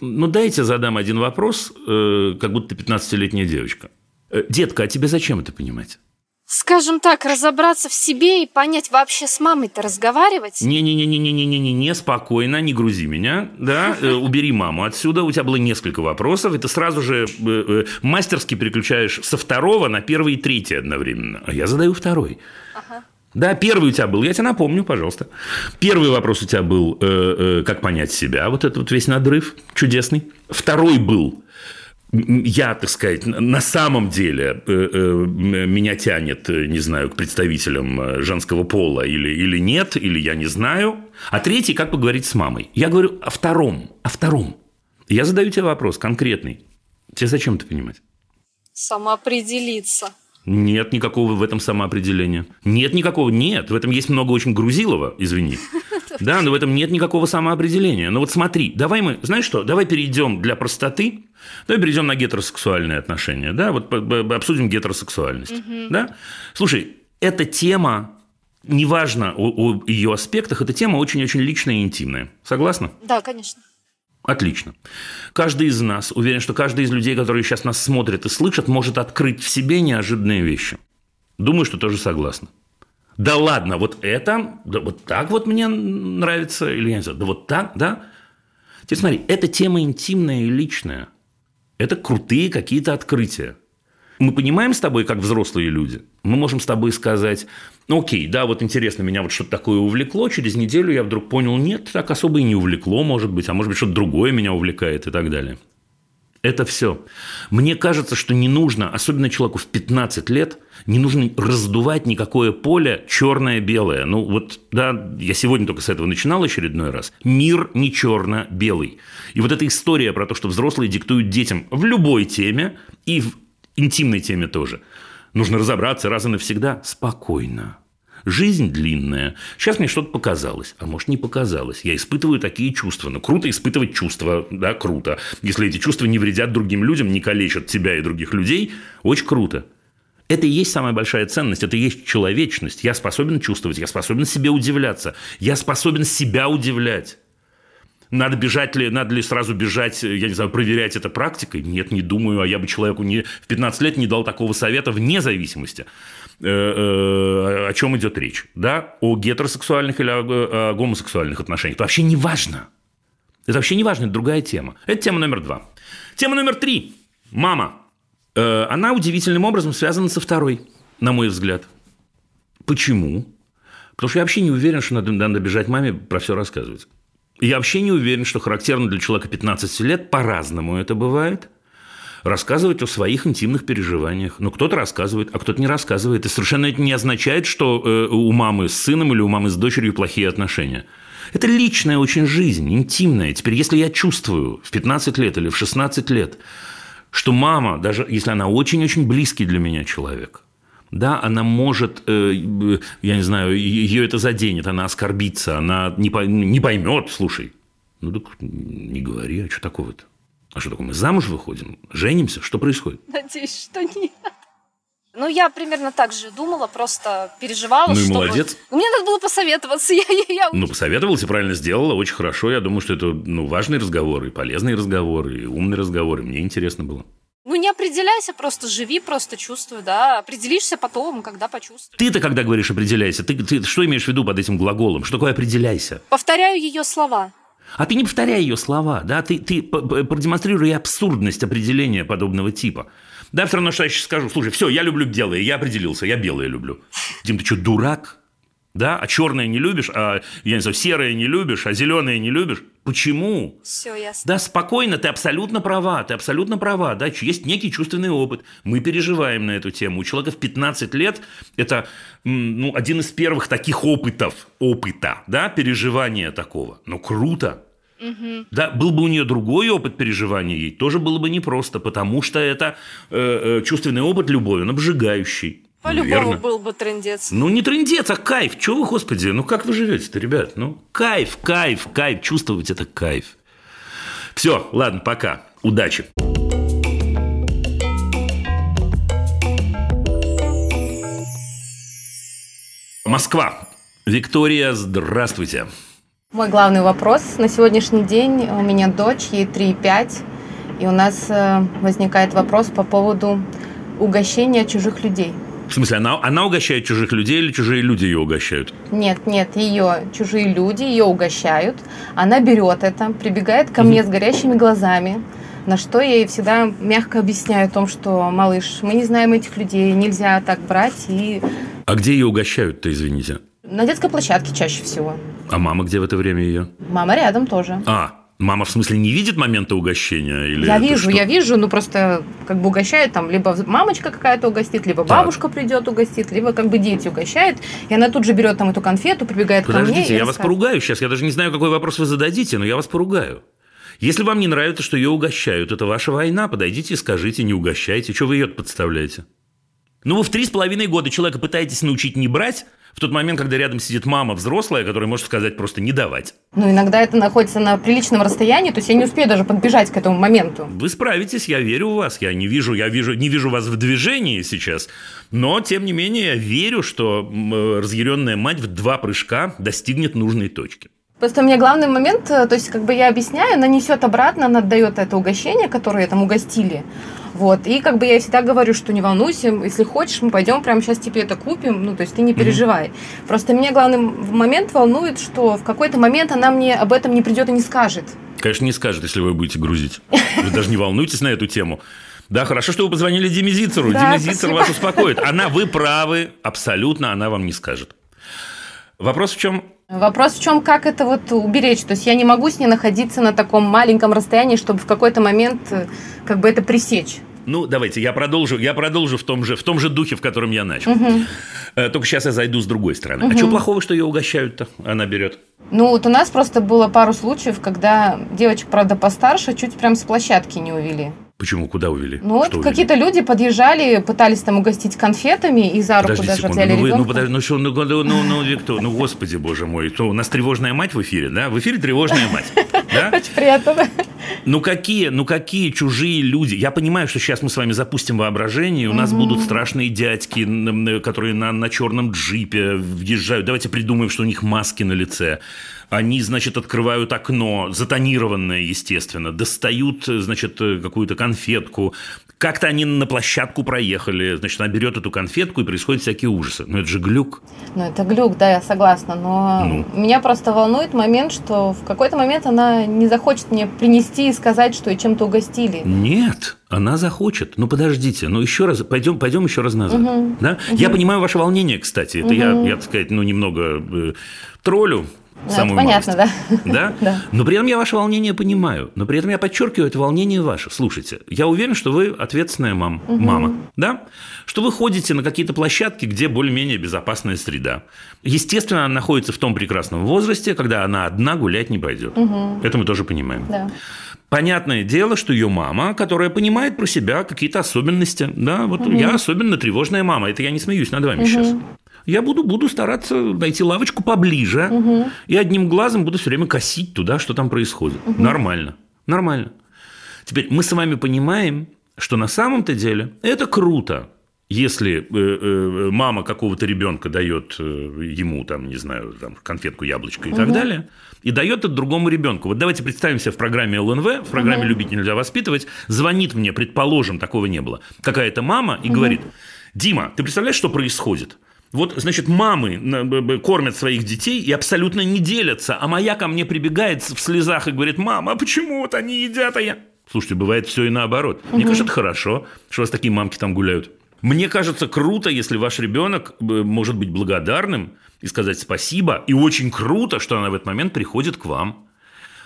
ну, дайте задам один вопрос, э, как будто ты 15-летняя девочка. Э, детка, а тебе зачем это понимать? Скажем так, разобраться в себе и понять, вообще с мамой-то разговаривать? Не-не-не-не-не-не-не, не спокойно, не грузи меня, да, [LAUGHS] э, убери маму отсюда, у тебя было несколько вопросов, и ты сразу же э, э, мастерски переключаешь со второго на первый и третий одновременно, а я задаю второй. Ага. Да, первый у тебя был, я тебе напомню, пожалуйста. Первый вопрос у тебя был, э, э, как понять себя, вот этот вот весь надрыв чудесный. Второй был, я, так сказать, на самом деле э, э, меня тянет, э, не знаю, к представителям женского пола или, или нет, или я не знаю. А третий, как поговорить с мамой. Я говорю о втором, о втором. Я задаю тебе вопрос конкретный. Тебе зачем это понимать? Самоопределиться. Нет никакого в этом самоопределения. Нет никакого, нет. В этом есть много очень грузилова, извини. Да, но в этом нет никакого самоопределения. Но вот смотри, давай мы, знаешь что, давай перейдем для простоты, давай перейдем на гетеросексуальные отношения, да, вот обсудим гетеросексуальность, угу. да. Слушай, эта тема, неважно о, о ее аспектах, эта тема очень-очень личная и интимная. Согласна? Да, конечно. Отлично. Каждый из нас, уверен, что каждый из людей, которые сейчас нас смотрят и слышат, может открыть в себе неожиданные вещи. Думаю, что тоже согласна. Да ладно, вот это, да вот так вот мне нравится, или я не знаю, да вот так, да? Теперь смотри, эта тема интимная и личная. Это крутые какие-то открытия. Мы понимаем с тобой, как взрослые люди, мы можем с тобой сказать, окей, да, вот интересно, меня вот что-то такое увлекло, через неделю я вдруг понял, нет, так особо и не увлекло, может быть, а может быть, что-то другое меня увлекает и так далее. Это все. Мне кажется, что не нужно, особенно человеку в 15 лет, не нужно раздувать никакое поле черное-белое. Ну вот, да, я сегодня только с этого начинал очередной раз. Мир не черно-белый. И вот эта история про то, что взрослые диктуют детям в любой теме и в интимной теме тоже. Нужно разобраться раз и навсегда спокойно. Жизнь длинная. Сейчас мне что-то показалось, а может не показалось. Я испытываю такие чувства. Ну, круто испытывать чувства, да, круто. Если эти чувства не вредят другим людям, не калечат тебя и других людей, очень круто. Это и есть самая большая ценность, это и есть человечность. Я способен чувствовать, я способен себе удивляться, я способен себя удивлять. Надо бежать ли, надо ли сразу бежать, я не знаю, проверять это практикой? Нет, не думаю, а я бы человеку не, в 15 лет не дал такого совета вне зависимости. Э, э, о чем идет речь, да, о гетеросексуальных или о, гомосексуальных отношениях. Это вообще не важно. Это вообще не важно, это другая тема. Это тема номер два. Тема номер три. Мама. Э, она удивительным образом связана со второй, на мой взгляд. Почему? Потому что я вообще не уверен, что надо, надо бежать маме про все рассказывать. Я вообще не уверен, что характерно для человека 15 лет, по-разному это бывает – рассказывать о своих интимных переживаниях. Ну, кто-то рассказывает, а кто-то не рассказывает. И совершенно это не означает, что э, у мамы с сыном или у мамы с дочерью плохие отношения. Это личная очень жизнь, интимная. Теперь, если я чувствую в 15 лет или в 16 лет, что мама, даже если она очень-очень близкий для меня человек, да, она может, э, я не знаю, ее это заденет, она оскорбится, она не, поймет, слушай, Ну так не говори, а что такого-то? А что такое? Мы замуж выходим, женимся? Что происходит? Надеюсь, что нет. Ну, я примерно так же думала, просто переживала. Ну и что молодец. Мне надо было посоветоваться. [LAUGHS] Я, я, я- Ну, посоветовался, правильно сделала, очень хорошо. Я думаю, что это ну, важный разговор, и полезный разговор, и умный разговор, и мне интересно было. Ну, не определяйся, просто живи, просто чувствуй, да. Определишься потом, когда почувствуешь. Ты-то, когда говоришь «определяйся», ты, ты что имеешь в виду под этим глаголом? Что такое «определяйся»? Повторяю ее слова. А ты не повторяй ее слова, да, ты, ты продемонстрируй абсурдность определения подобного типа. Да, все равно, что я сейчас скажу, слушай, все, я люблю белые, я определился, я белые люблю. Дим, ты что, дурак? Да, а черное не любишь, а, я не знаю, серое не любишь, а зеленое не любишь? Почему? Все ясно. Да, спокойно, ты абсолютно права, ты абсолютно права, да, есть некий чувственный опыт, мы переживаем на эту тему. У человека в 15 лет это ну, один из первых таких опытов, опыта, да, переживания такого. Ну, круто. Да, был бы у нее другой опыт переживания, ей тоже было бы непросто, потому что это э, э, чувственный опыт любой, он обжигающий. По-любому был бы трендец. Ну, не трындец, а кайф. Чего вы, господи, ну как вы живете-то, ребят? Ну, кайф, кайф, кайф. Чувствовать это кайф. Все, ладно, пока. Удачи. Москва. Виктория, здравствуйте. Мой главный вопрос на сегодняшний день. У меня дочь, ей 3,5. И у нас э, возникает вопрос по поводу угощения чужих людей. В смысле, она, она угощает чужих людей или чужие люди ее угощают? Нет, нет, ее чужие люди ее угощают. Она берет это, прибегает ко мне с горящими глазами. На что я ей всегда мягко объясняю о том, что, малыш, мы не знаем этих людей, нельзя так брать. И А где ее угощают-то, извините? на детской площадке чаще всего. А мама где в это время ее? Мама рядом тоже. А, мама в смысле не видит момента угощения? Или Я вижу, что? я вижу, ну просто как бы угощает там, либо мамочка какая-то угостит, либо Так. бабушка придет угостит, либо как бы дети угощают, и она тут же берет там эту конфету, прибегает ко мне. Подождите, я вас поругаю сейчас. Я даже не знаю, какой вопрос вы зададите, но я вас поругаю. Если вам не нравится, что ее угощают, это ваша война, подойдите и скажите, не угощайте. Что вы ее подставляете? Ну, вы в три с половиной года человека пытаетесь научить не брать, в тот момент, когда рядом сидит мама взрослая, которая может сказать просто не давать. Ну, иногда это находится на приличном расстоянии, то есть я не успею даже подбежать к этому моменту. Вы справитесь, я верю в вас. Я не вижу, я вижу, не вижу вас в движении сейчас. Но, тем не менее, я верю, что э, разъяренная мать в два прыжка достигнет нужной точки. Просто у меня главный момент, э, то есть как бы я объясняю, она несет обратно, она отдает это угощение, которое там угостили. Вот. И как бы я всегда говорю, что не волнуйся, если хочешь, мы пойдем прямо сейчас тебе это купим, ну, то есть ты не переживай. Просто меня главный момент волнует, что в какой-то момент она мне об этом не придет и не скажет. Конечно, не скажет, если вы будете грузить. Вы даже не волнуйтесь на эту тему. Да, хорошо, что вы позвонили Диме Зицеру. Да, Дима Зицер вас успокоит. Она, вы правы, абсолютно, она вам не скажет. Вопрос в чем? Вопрос в чем, как это вот уберечь? То есть я не могу с ней находиться на таком маленьком расстоянии, чтобы в какой-то момент э, как бы это пресечь. Ну, давайте, я продолжу, я продолжу в том же, в том же духе, в котором я начал. Э, Только сейчас я зайду с другой стороны. А что плохого, что ее угощают-то? Она берет. Ну вот у нас просто было пару случаев, когда девочек, правда, постарше, чуть прям с площадки не увели. Почему? Куда увели? Ну вот Что какие-то люди подъезжали, пытались там угостить конфетами и за руку Подождите даже секунду, ну, вы, ну, подожди, ну, что, ну, ну, ну, ну, Виктор, ну, господи, боже мой, то у нас тревожная мать в эфире, да? В эфире тревожная мать, да? [LAUGHS] Очень приятно. да. Ну какие, ну какие чужие люди? Я понимаю, что сейчас мы с вами запустим воображение, у нас будут страшные дядьки, которые на, на черном джипе въезжают. Давайте придумаем, что у них маски на лице. Они, значит, открывают окно, затонированное, естественно, достают, значит, э, какую-то конфетку. Как-то они на площадку проехали, значит, она берет эту конфетку, и происходят всякие ужасы. Ну, это же глюк. Ну это глюк, да, я согласна, но Ну. меня просто волнует момент, что в какой-то момент она не захочет мне принести и сказать, что и чем-то угостили. Нет, она захочет. Ну подождите, ну еще раз, пойдем, пойдем еще раз назад. Мгм. Да? Я понимаю ваше волнение, кстати. Это я, Мгм. я, так сказать, ну немного э, троллю. Да, самую понятно, малость. да. Да? [LAUGHS] Да. Но при этом я ваше волнение понимаю. Но при этом я подчеркиваю, это волнение ваше. Слушайте, я уверен, что вы ответственная мам, мама. Да? Что вы ходите на какие-то площадки, где более-менее безопасная среда. Естественно, она находится в том прекрасном возрасте, когда она одна гулять не пойдет. Это мы тоже понимаем. Да. Понятное дело, что ее мама, которая понимает про себя какие-то особенности. Да, вот я особенно тревожная мама. Это я не смеюсь над вами сейчас. Я буду, буду стараться найти лавочку поближе угу. и одним глазом буду все время косить туда, что там происходит. Угу. Нормально. Нормально. Теперь мы с вами понимаем, что на самом-то деле это круто, если э, э, мама какого-то ребенка дает э, ему, там, не знаю, там, конфетку, яблочко и угу. так далее, и дает это другому ребенку. Вот давайте представим себе в программе ЛНВ, в программе угу. «Любить нельзя воспитывать», звонит мне, предположим, такого не было, какая-то мама и угу. говорит, Дима, ты представляешь, что происходит? Вот, значит, мамы кормят своих детей и абсолютно не делятся, а моя ко мне прибегает в слезах и говорит, мама, а почему вот они едят, а я... Слушайте, бывает все и наоборот. Угу. Мне кажется, это хорошо, что у вас такие мамки там гуляют. Мне кажется, круто, если ваш ребенок может быть благодарным и сказать спасибо. И очень круто, что она в этот момент приходит к вам.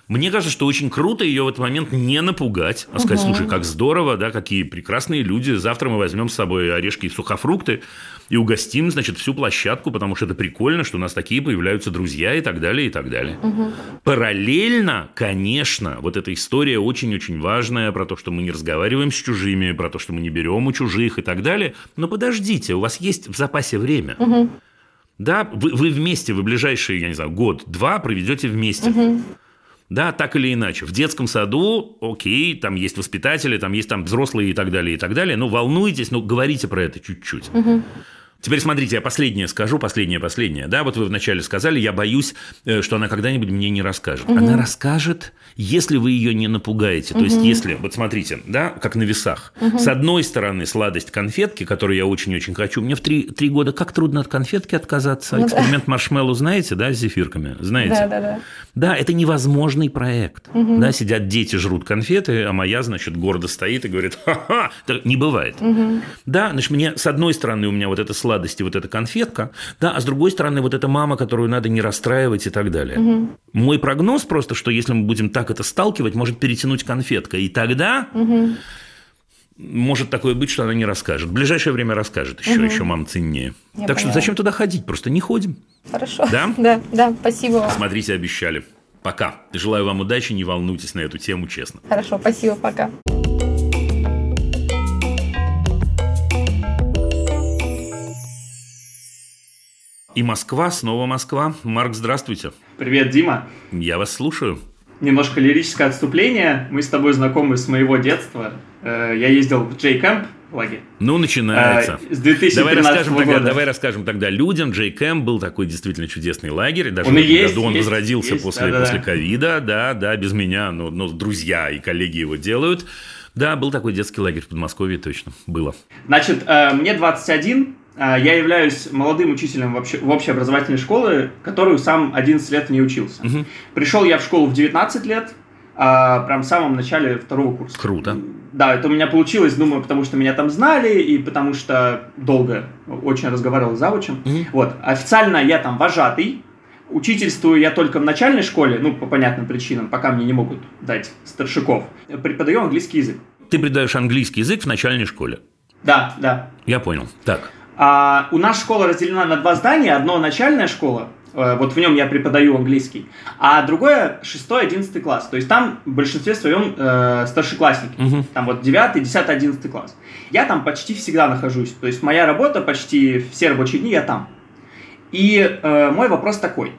Мне кажется, что очень круто ее в этот момент не напугать, а сказать, слушай, как здорово, да, какие прекрасные люди, завтра мы возьмем с собой орешки и сухофрукты и угостим, значит, всю площадку, потому что это прикольно, что у нас такие появляются друзья и так далее, и так далее. Угу. Параллельно, конечно, вот эта история очень-очень важная про то, что мы не разговариваем с чужими, про то, что мы не берем у чужих и так далее. Но подождите, у вас есть в запасе время. Угу. Да, вы, вы вместе, вы ближайшие, я не знаю, год-два проведете вместе. Угу. Да, так или иначе. В детском саду, окей, там есть воспитатели, там есть там взрослые и так далее, и так далее. Ну, волнуйтесь, но говорите про это чуть-чуть. Угу. Теперь смотрите, я последнее скажу, последнее, последнее. Да, вот вы вначале сказали, я боюсь, э, что она когда-нибудь мне не расскажет. Угу. Она расскажет, если вы ее не напугаете. Угу. То есть, если, вот смотрите, да, как на весах. Угу. С одной стороны, сладость конфетки, которую я очень-очень хочу. Мне в три, три года как трудно от конфетки отказаться. Ну, Эксперимент да. маршмеллоу знаете, да, с зефирками? Знаете? Да, да, да. Да, это невозможный проект. Угу. Да, сидят дети, жрут конфеты, а моя, значит, гордо стоит и говорит, ха-ха, не бывает. Угу. Да, значит, мне, с одной стороны, у меня вот эта сладость и вот эта конфетка, да, а с другой стороны, вот эта мама, которую надо не расстраивать и так далее. Угу. Мой прогноз просто, что если мы будем так это сталкивать, может перетянуть конфетка, и тогда... Угу может такое быть, что она не расскажет. В ближайшее время расскажет еще, угу. еще мам ценнее. Я так поняла. что зачем туда ходить? Просто не ходим. Хорошо. Да? [LAUGHS] Да, да, спасибо вам. Смотрите, обещали. Пока. Желаю вам удачи, не волнуйтесь на эту тему, честно. Хорошо, спасибо, пока. И Москва, снова Москва. Марк, здравствуйте. Привет, Дима. Я вас слушаю. Немножко лирическое отступление. Мы с тобой знакомы с моего детства. Э, я ездил в J-Camp лагерь. Ну, начинается. С 2013 давай расскажем года. Тогда, давай расскажем тогда людям. Джей Кэмп был такой действительно чудесный лагерь. Даже он в этом есть, году он есть, возродился есть, после, да, после да. ковида. Да, да, без меня, но, но друзья и коллеги его делают. Да, был такой детский лагерь в Подмосковье, точно, было. Значит, э, мне 21, э, я являюсь молодым учителем в общеобразовательной школы, которую сам 11 лет не учился. Угу. Пришел я в школу в 19 лет, а, прям в самом начале второго курса. Круто. Да, это у меня получилось, думаю, потому что меня там знали и потому что долго очень разговаривал с завучем. Mm-hmm. Вот, официально я там вожатый, Учительствую я только в начальной школе, ну, по понятным причинам, пока мне не могут дать старшиков. Преподаю английский язык. Ты предаешь английский язык в начальной школе? Да, да. Я понял. Так. А, у нас школа разделена на два здания. Одно начальная школа, Э, вот в нем я преподаю английский, а другое 6-11 класс. То есть там в большинстве своем э, старшеклассники. Угу. Там вот 9, 10, 11 класс. Я там почти всегда нахожусь. То есть моя работа почти все рабочие дни я там. И э, мой вопрос такой.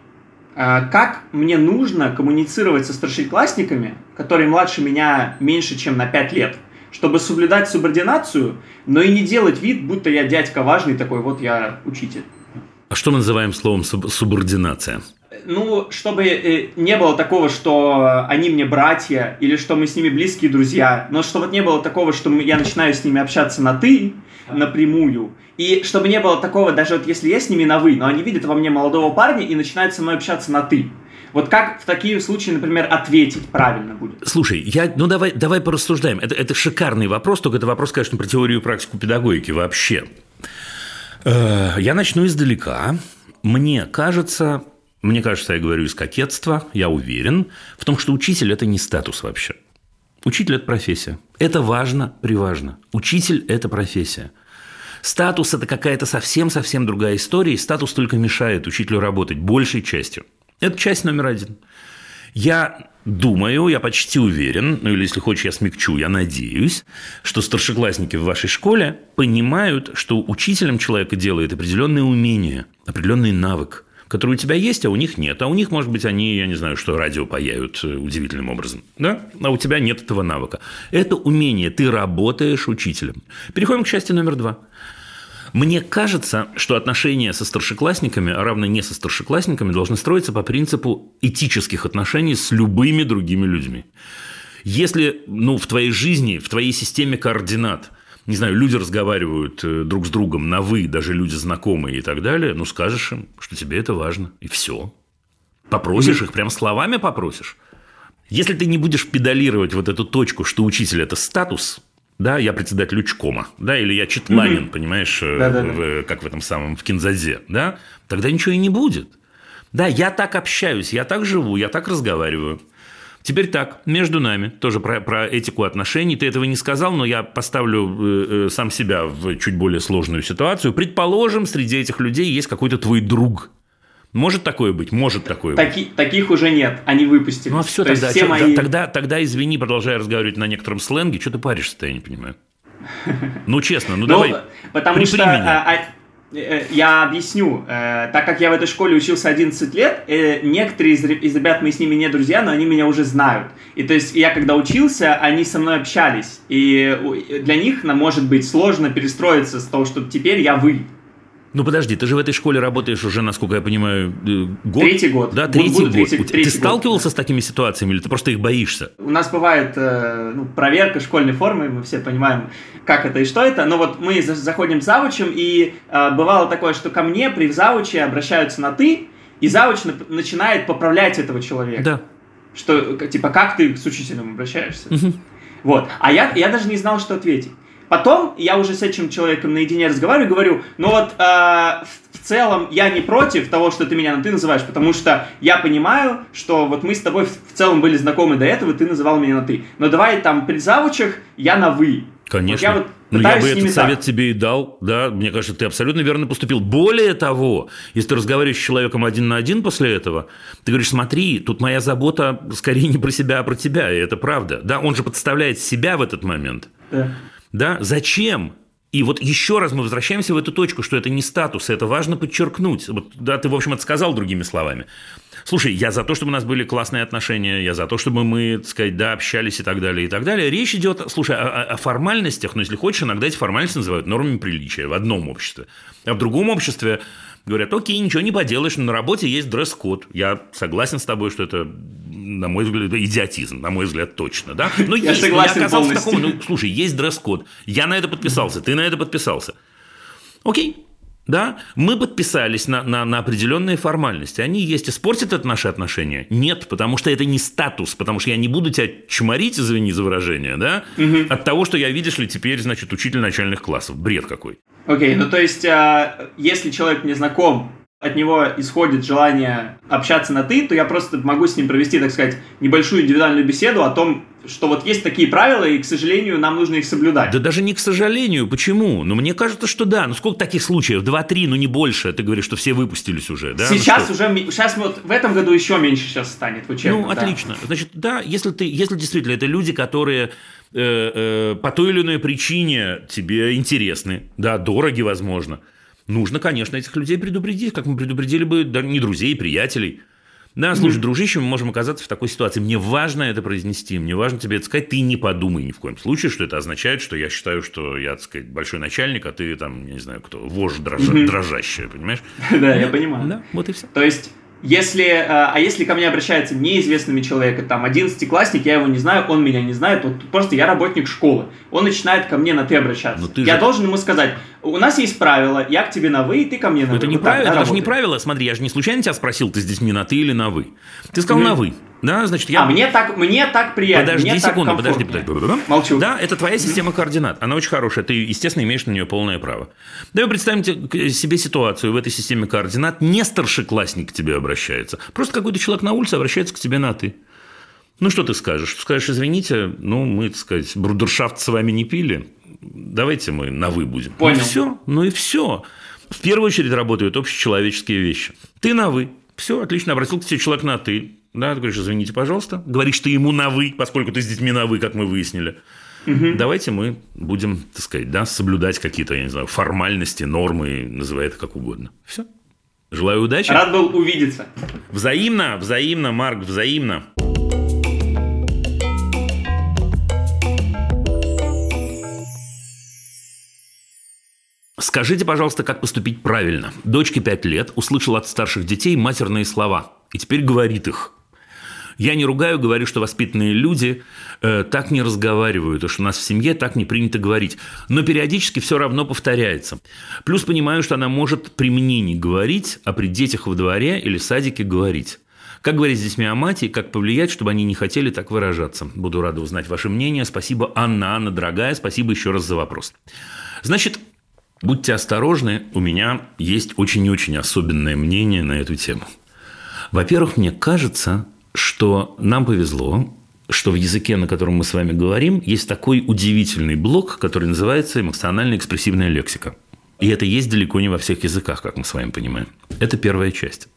Э, как мне нужно коммуницировать со старшеклассниками, которые младше меня меньше, чем на 5 лет, чтобы соблюдать субординацию, но и не делать вид, будто я дядька важный такой, вот я учитель. А что мы называем словом субординация? Ну, чтобы э, не было такого, что они мне братья, или что мы с ними близкие друзья, но чтобы не было такого, что я начинаю с ними общаться на «ты», напрямую, и чтобы не было такого, даже вот если я с ними на «вы», но они видят во мне молодого парня и начинают со мной общаться на «ты». Вот как в такие случаи, например, ответить правильно будет? Слушай, я, ну давай, давай порассуждаем. Это, это шикарный вопрос, только это вопрос, конечно, про теорию и практику педагогики вообще. Э, я начну издалека. Мне кажется, мне кажется, я говорю из кокетства, я уверен в том, что учитель – это не статус вообще. Учитель – это профессия. Это важно, приважно. Учитель – это профессия. Статус – это какая-то совсем-совсем другая история, и статус только мешает учителю работать большей частью. Это часть номер один. Я думаю, я почти уверен, ну или если хочешь, я смягчу, я надеюсь, что старшеклассники в вашей школе понимают, что учителем человека делает определенные умения, определенный навык, который у тебя есть, а у них нет. А у них, может быть, они, я не знаю, что радио паяют э, удивительным образом. Да? А у тебя нет этого навыка. Это умение. Ты работаешь учителем. Переходим к части номер два. Мне кажется, что отношения со старшеклассниками, а равно не со старшеклассниками, должны строиться по принципу этических отношений с любыми другими людьми. Если ну, в твоей жизни, в твоей системе координат, не знаю, люди разговаривают э, друг с другом на «вы», даже люди знакомые и так далее, ну, скажешь им, что тебе это важно, и все. Попросишь их, прям словами попросишь. Если ты не будешь педалировать вот эту точку, что учитель – это статус – да, я председатель учкома, да, или я читламин, угу. понимаешь, да, в, как в этом самом, в Кинзазе, да, тогда ничего и не будет. Да, я так общаюсь, я так живу, я так разговариваю. Теперь так, между нами, тоже про, про этику отношений. Ты этого не сказал, но я поставлю э, э, сам себя в чуть более сложную ситуацию. Предположим, среди этих людей есть какой-то твой друг, может такое быть? Может такое Таки, быть. Таких уже нет, они выпустили. Ну, а все, тогда, все мои... тогда, тогда, извини, продолжая разговаривать на некотором сленге, что ты паришься-то, я не понимаю. [LAUGHS] Ну, честно, ну, ну давай, Потому что а, а, э, я объясню. Э, так как я в этой школе учился 11 лет, э, некоторые из, из ребят, мы с ними не друзья, но они меня уже знают. И то есть я когда учился, они со мной общались. И для них, может быть, сложно перестроиться с того, что теперь я вы. Ну подожди, ты же в этой школе работаешь уже, насколько я понимаю, э, год? Третий год. Да, третий Буду год. Третий, третий ты сталкивался год. с такими ситуациями или ты просто их боишься? У нас бывает э, ну, проверка школьной формы, мы все понимаем, как это и что это. Но вот мы заходим с завучем, и э, бывало такое, что ко мне при завуче обращаются на «ты», и завуч начинает поправлять этого человека. Да. Что, типа, как ты с учителем обращаешься? Угу. Вот. А я, я даже не знал, что ответить. Потом я уже с этим человеком наедине разговариваю, говорю, ну вот э, в целом я не против того, что ты меня на ты называешь, потому что я понимаю, что вот мы с тобой в целом были знакомы до этого, ты называл меня на ты. Но давай там при завучах я на вы. Конечно. Вот я вот ну, я бы этот так. совет тебе и дал, да, мне кажется, ты абсолютно верно поступил. Более того, если ты разговариваешь с человеком один на один после этого, ты говоришь, смотри, тут моя забота скорее не про себя, а про тебя, и это правда. Да, он же подставляет себя в этот момент. Да. Да? Зачем? И вот еще раз мы возвращаемся в эту точку, что это не статус, это важно подчеркнуть. Вот, да, ты, в общем, это сказал другими словами. Слушай, я за то, чтобы у нас были классные отношения, я за то, чтобы мы, так сказать, да, общались и так далее, и так далее. Речь идет, слушай, о, о формальностях, но если хочешь, иногда эти формальности называют нормами приличия в одном обществе. А в другом обществе говорят, окей, ничего не поделаешь, но на работе есть дресс-код. Я согласен с тобой, что это, на мой взгляд, идиотизм, на мой взгляд, точно. Да? Но я есть, согласен я оказался полностью. в таком, ну, слушай, есть дресс-код, я на это подписался, ты на это подписался. Окей, да, мы подписались на, на, на определенные формальности. Они есть. Испортят это наши отношения? Нет, потому что это не статус, потому что я не буду тебя чморить, извини за выражение, да, угу. от того, что я, видишь ли, теперь, значит, учитель начальных классов. Бред какой. Окей, okay, ну то есть, а, если человек не знаком, от него исходит желание общаться на «ты», то я просто могу с ним провести, так сказать, небольшую индивидуальную беседу о том, что вот есть такие правила, и, к сожалению, нам нужно их соблюдать. Да даже не к сожалению. Почему? Ну, мне кажется, что да. Ну, сколько таких случаев? Два-три, ну, не больше. Ты говоришь, что все выпустились уже, да? Сейчас ну, уже, сейчас вот в этом году еще меньше сейчас станет в учебном. Ну, да. отлично. Значит, да, если ты, если действительно это люди, которые э, э, по той или иной причине тебе интересны, да, дороги, возможно, нужно, конечно, этих людей предупредить, как мы предупредили бы да, не друзей, приятелей. Да, слушай, mm-hmm. дружище, мы можем оказаться в такой ситуации. Мне важно это произнести, мне важно тебе это сказать. Ты не подумай ни в коем случае, что это означает, что я считаю, что я, так сказать, большой начальник, а ты там, я не знаю, кто, вождь дрожа, mm-hmm. дрожащая, понимаешь? [LAUGHS] Да, я понимаю. Да, вот и все. То есть если, э, а если ко мне обращается неизвестными человек, там, одиннадцатиклассник, я его не знаю, он меня не знает, вот просто я работник школы, он начинает ко мне на «ты» обращаться. Ты я же... должен ему сказать, у нас есть правила, я к тебе на «вы», и ты ко мне на «вы». Это не правило, это даже не правило, смотри, я же не случайно тебя спросил, ты здесь не на «ты» или на «вы». Ты сказал mm-hmm. на «вы». Да, значит, я... А мне так, мне так приятно. Подожди мне секунду, подожди, подожди. Молчу. Да, это твоя система координат. Она очень хорошая. Ты, естественно, имеешь на нее полное право. Давай представим себе ситуацию в этой системе координат. Не старшеклассник к тебе обращается. Просто какой-то человек на улице обращается к тебе на «ты». Ну, что ты скажешь? Скажешь, извините, ну, мы, так сказать, брудершафт с вами не пили. Давайте мы на «вы» будем. Понял. Ну, и все. Ну, и все. В первую очередь работают общечеловеческие вещи. Ты на «вы». Все, отлично, обратил к тебе человек на «ты». да, ты говоришь, извините, пожалуйста, говоришь ты ему на «вы», поскольку ты с детьми на «вы», как мы выяснили. Угу. Давайте мы будем, так сказать, да, соблюдать какие-то, я не знаю, формальности, нормы, называй это как угодно. Все. Желаю удачи. Рад был увидеться. Взаимно, взаимно, Марк, взаимно. Скажите, пожалуйста, как поступить правильно. Дочке 5 лет, услышала от старших детей матерные слова. И теперь говорит их. Я не ругаю, говорю, что воспитанные люди э, так не разговаривают, и что у нас в семье так не принято говорить. Но периодически все равно повторяется. Плюс понимаю, что она может при мне не говорить, а при детях во дворе или садике говорить. Как говорить с детьми о мате и как повлиять, чтобы они не хотели так выражаться? Буду рада узнать ваше мнение. Спасибо, Анна. Анна, дорогая, спасибо еще раз за вопрос. Значит, будьте осторожны, у меня есть очень и очень особенное мнение на эту тему. Во-первых, мне кажется, что нам повезло, что в языке, на котором мы с вами говорим, есть такой удивительный блок, который называется эмоционально-экспрессивная лексика. И это есть далеко не во всех языках, как мы с вами понимаем. Это первая часть.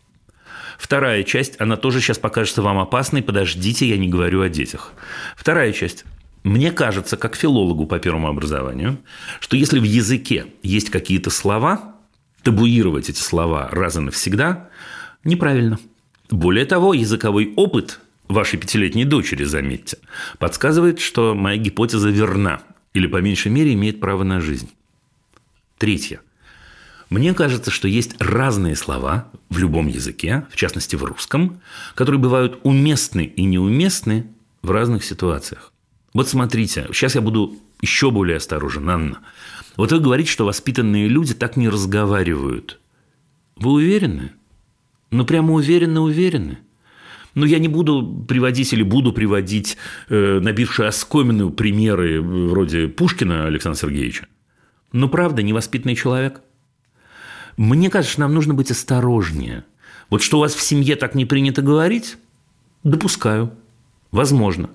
Вторая часть, она тоже сейчас покажется вам опасной. Подождите, я не говорю о детях. Вторая часть. Мне кажется, как филологу по первому образованию, что если в языке есть какие-то слова, табуировать эти слова раз и навсегда неправильно – более того, языковой опыт вашей пятилетней дочери, заметьте, подсказывает, что моя гипотеза верна или, по меньшей мере, имеет право на жизнь. Третье. Мне кажется, что есть разные слова в любом языке, в частности в русском, которые бывают уместны и неуместны в разных ситуациях. Вот смотрите, сейчас я буду еще более осторожен, Анна. Вот вы говорите, что воспитанные люди так не разговаривают. Вы уверены? Ну, прямо уверенно-уверенно. Но я не буду приводить или буду приводить э, набившие оскомину примеры вроде Пушкина Александра Сергеевича. Но правда, невоспитанный человек. Мне кажется, нам нужно быть осторожнее. Вот что у вас в семье так не принято говорить, допускаю. Возможно.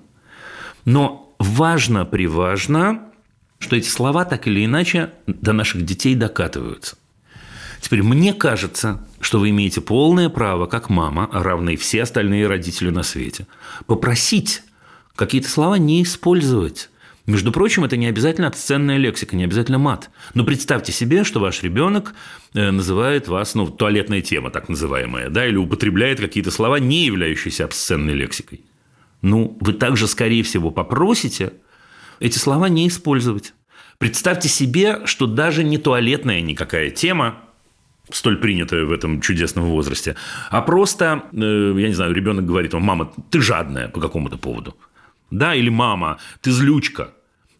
Но важно-приважно, что эти слова так или иначе до наших детей докатываются. Теперь мне кажется, что вы имеете полное право, как мама, а все остальные родители на свете, попросить какие-то слова не использовать. Между прочим, это не обязательно обсценная лексика, не обязательно мат. Но представьте себе, что ваш ребенок э, называет вас, ну, туалетная тема, так называемая, да, или употребляет какие-то слова, не являющиеся обсценной лексикой. Ну, вы также, скорее всего, попросите эти слова не использовать. Представьте себе, что даже не туалетная никакая тема, столь принятое в этом чудесном возрасте, а просто, э, я не знаю, ребенок говорит вам, мама, ты жадная по какому-то поводу. Да, или мама, ты злючка.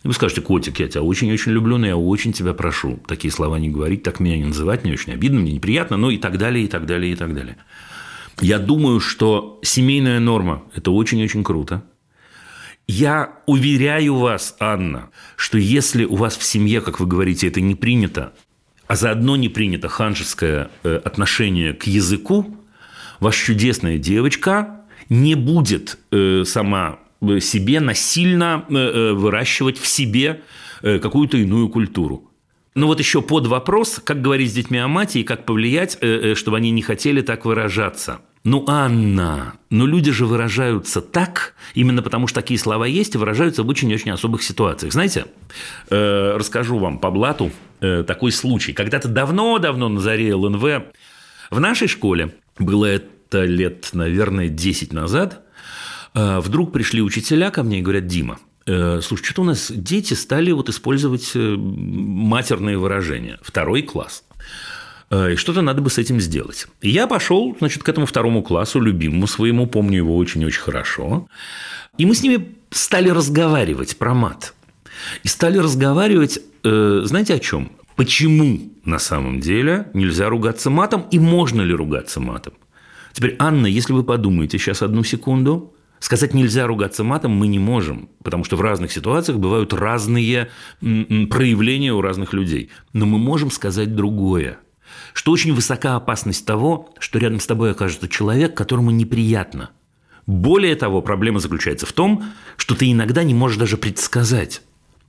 И вы скажете, котик, я тебя очень-очень люблю, но я очень тебя прошу такие слова не говорить, так меня не называть, мне очень обидно, мне неприятно, ну и так далее, и так далее, и так далее. Я думаю, что семейная норма – это очень-очень круто. Я уверяю вас, Анна, что если у вас в семье, как вы говорите, это не принято, а заодно не принято ханжеское э, отношение к языку, ваша чудесная девочка не будет э, сама э, себе насильно выращивать в себе какую-то иную культуру. Ну вот еще под вопрос, как говорить с детьми о мате и как повлиять, чтобы они не хотели так выражаться – ну, Анна, ну люди же выражаются так, именно потому что такие слова есть и выражаются в очень-очень особых ситуациях. Знаете, э, расскажу вам по блату э, такой случай. Когда-то давно-давно на заре ЛНВ в нашей школе, было это лет, наверное, 10 назад, э, вдруг пришли учителя ко мне и говорят, Дима, э, слушай, что-то у нас дети стали вот использовать э, матерные выражения. Второй класс. Э, и что-то надо бы с этим сделать. И я пошел, значит, к этому второму классу, любимому своему, помню его очень-очень хорошо. И мы с ними стали разговаривать про мат. И стали разговаривать, э, знаете, о чем? Почему на самом деле нельзя ругаться матом и можно ли ругаться матом? Теперь, Анна, если вы подумаете сейчас одну секунду, сказать нельзя ругаться матом мы не можем, потому что в разных ситуациях бывают разные проявления у разных людей. Но мы можем сказать другое – что очень высока опасность того, что рядом с тобой окажется человек, которому неприятно. Более того, проблема заключается в том, что ты иногда не можешь даже предсказать,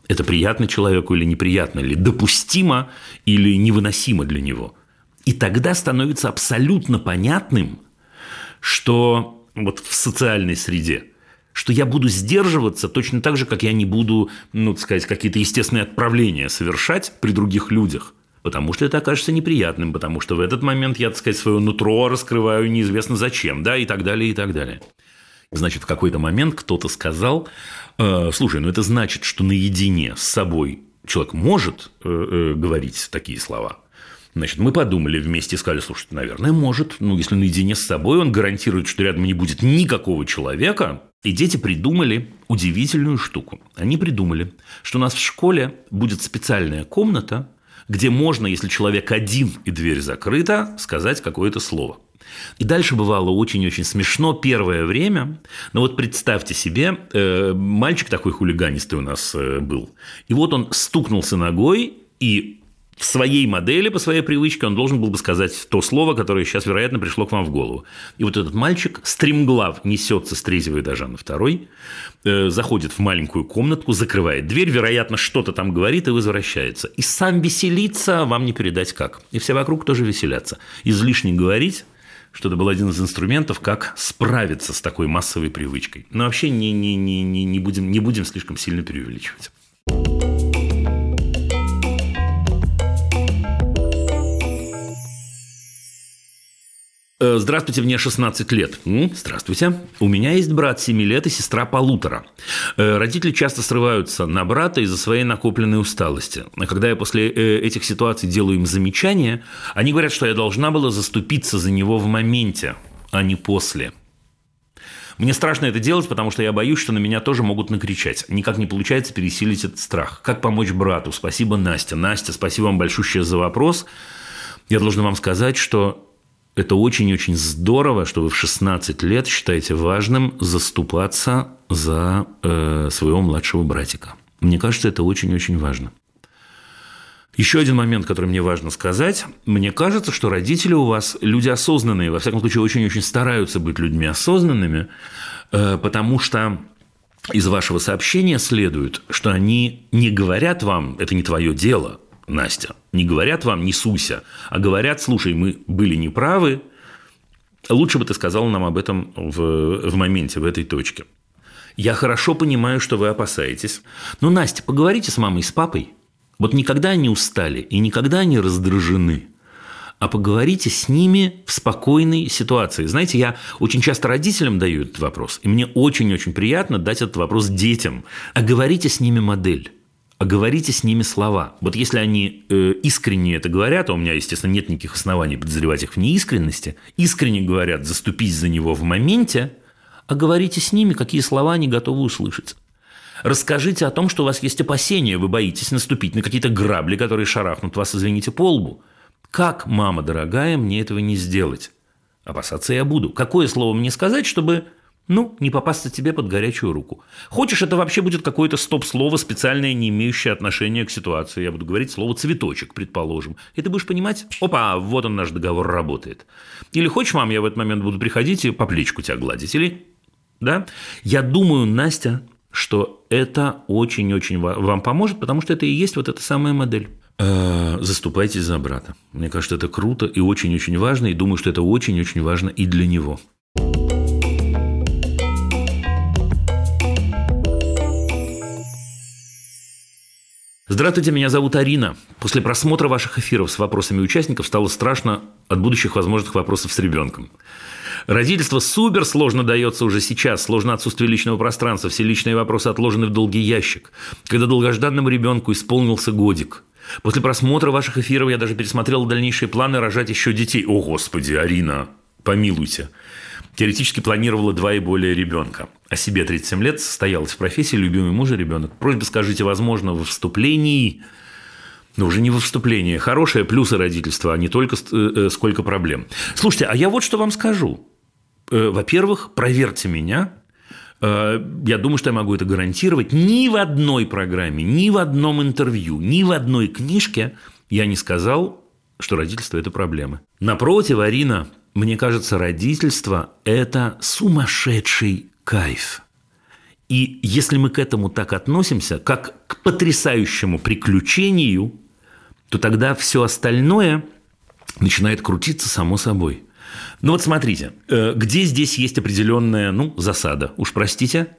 это приятно человеку или неприятно, или допустимо или невыносимо для него. И тогда становится абсолютно понятным, что вот в социальной среде, что я буду сдерживаться точно так же, как я не буду, ну, так сказать, какие-то естественные отправления совершать при других людях. Потому что это окажется неприятным, потому что в этот момент я, так сказать, свое нутро раскрываю неизвестно зачем, да, и так далее, и так далее. Значит, в какой-то момент кто-то сказал, э, слушай, ну это значит, что наедине с собой человек может э, э, говорить такие слова. Значит, мы подумали вместе и сказали, слушай, наверное, может. Ну, если наедине с собой, он гарантирует, что рядом не будет никакого человека. И дети придумали удивительную штуку. Они придумали, что у нас в школе будет специальная комната, где можно, если человек один и дверь закрыта, сказать какое-то слово. И дальше бывало очень-очень смешно первое время. Но вот представьте себе, э, мальчик такой хулиганистый у нас э, был. И вот он стукнулся ногой, и в своей модели, по своей привычке, он должен был бы сказать то слово, которое сейчас, вероятно, пришло к вам в голову. И вот этот мальчик, стремглав, несется с третьего этажа на второй, э, заходит в маленькую комнатку, закрывает дверь, вероятно, что-то там говорит и возвращается. И сам веселится, вам не передать как. И все вокруг тоже веселятся. Излишне говорить что это был один из инструментов, как справиться с такой массовой привычкой. Но вообще не, не, не, не, не, будем, не будем слишком сильно преувеличивать. Здравствуйте, мне 16 лет. Здравствуйте. У меня есть брат 7 лет и сестра полутора. Э, родители часто срываются на брата из-за своей накопленной усталости. А когда я после э, этих ситуаций делаю им замечания, они говорят, что я должна была заступиться за него в моменте, а не после. Мне страшно это делать, потому что я боюсь, что на меня тоже могут накричать. Никак не получается пересилить этот страх. Как помочь брату? Спасибо, Настя. Настя, спасибо вам большое за вопрос. Я должен вам сказать, что это очень-очень здорово, что вы в 16 лет считаете важным заступаться за э, своего младшего братика. Мне кажется, это очень-очень важно. Еще один момент, который мне важно сказать. Мне кажется, что родители у вас люди осознанные, во всяком случае, очень-очень стараются быть людьми осознанными, э, потому что из вашего сообщения следует, что они не говорят вам, это не твое дело, Настя. Не говорят вам «не суйся», а говорят «слушай, мы были неправы, лучше бы ты сказал нам об этом в, в моменте, в этой точке». Я хорошо понимаю, что вы опасаетесь. Но, Настя, поговорите с мамой и с папой. Вот никогда они устали и никогда они раздражены а поговорите с ними в спокойной ситуации. Знаете, я очень часто родителям даю этот вопрос, и мне очень-очень приятно дать этот вопрос детям. А говорите с ними модель а говорите с ними слова. Вот если они э, искренне это говорят, а у меня, естественно, нет никаких оснований подозревать их в неискренности, искренне говорят, заступись за него в моменте, а говорите с ними, какие слова они готовы услышать. Расскажите о том, что у вас есть опасения, вы боитесь наступить на какие-то грабли, которые шарахнут вас, извините, по лбу. Как, мама дорогая, мне этого не сделать? Опасаться я буду. Какое слово мне сказать, чтобы ну, не попасться тебе под горячую руку. Хочешь, это вообще будет какое-то стоп-слово, специальное, не имеющее отношения к ситуации. Я буду говорить слово «цветочек», предположим. И ты будешь понимать, опа, вот он наш договор работает. Или хочешь, мам, я в этот момент буду приходить и по плечику тебя гладить. Или, да? Я думаю, Настя, что это очень-очень вам поможет, потому что это и есть вот эта самая модель. Э, заступайтесь за брата. Мне кажется, это круто и очень-очень важно, и думаю, что это очень-очень важно и для него. Здравствуйте, меня зовут Арина. После просмотра ваших эфиров с вопросами участников стало страшно от будущих возможных вопросов с ребенком. Родительство супер сложно дается уже сейчас, сложно отсутствие личного пространства, все личные вопросы отложены в долгий ящик. Когда долгожданному ребенку исполнился годик. После просмотра ваших эфиров я даже пересмотрел дальнейшие планы рожать еще детей. О, Господи, Арина, помилуйте теоретически планировала два и более ребенка. О себе 37 лет, состоялась в профессии, любимый муж и ребенок. Просьба скажите, возможно, во вступлении но уже не во вступлении. Хорошее плюсы родительства, а не только э, э, сколько проблем. Слушайте, а я вот что вам скажу. Э, во-первых, проверьте меня. Я думаю, что я могу это гарантировать. Ни в одной программе, ни в одном интервью, ни в одной книжке я не сказал, что родительство – это проблемы. Напротив, Арина, мне кажется, родительство – это сумасшедший кайф. И если мы к этому так относимся, как к потрясающему приключению, то тогда все остальное начинает крутиться само собой. Ну вот смотрите, э, где здесь есть определенная, ну, засада, уж простите,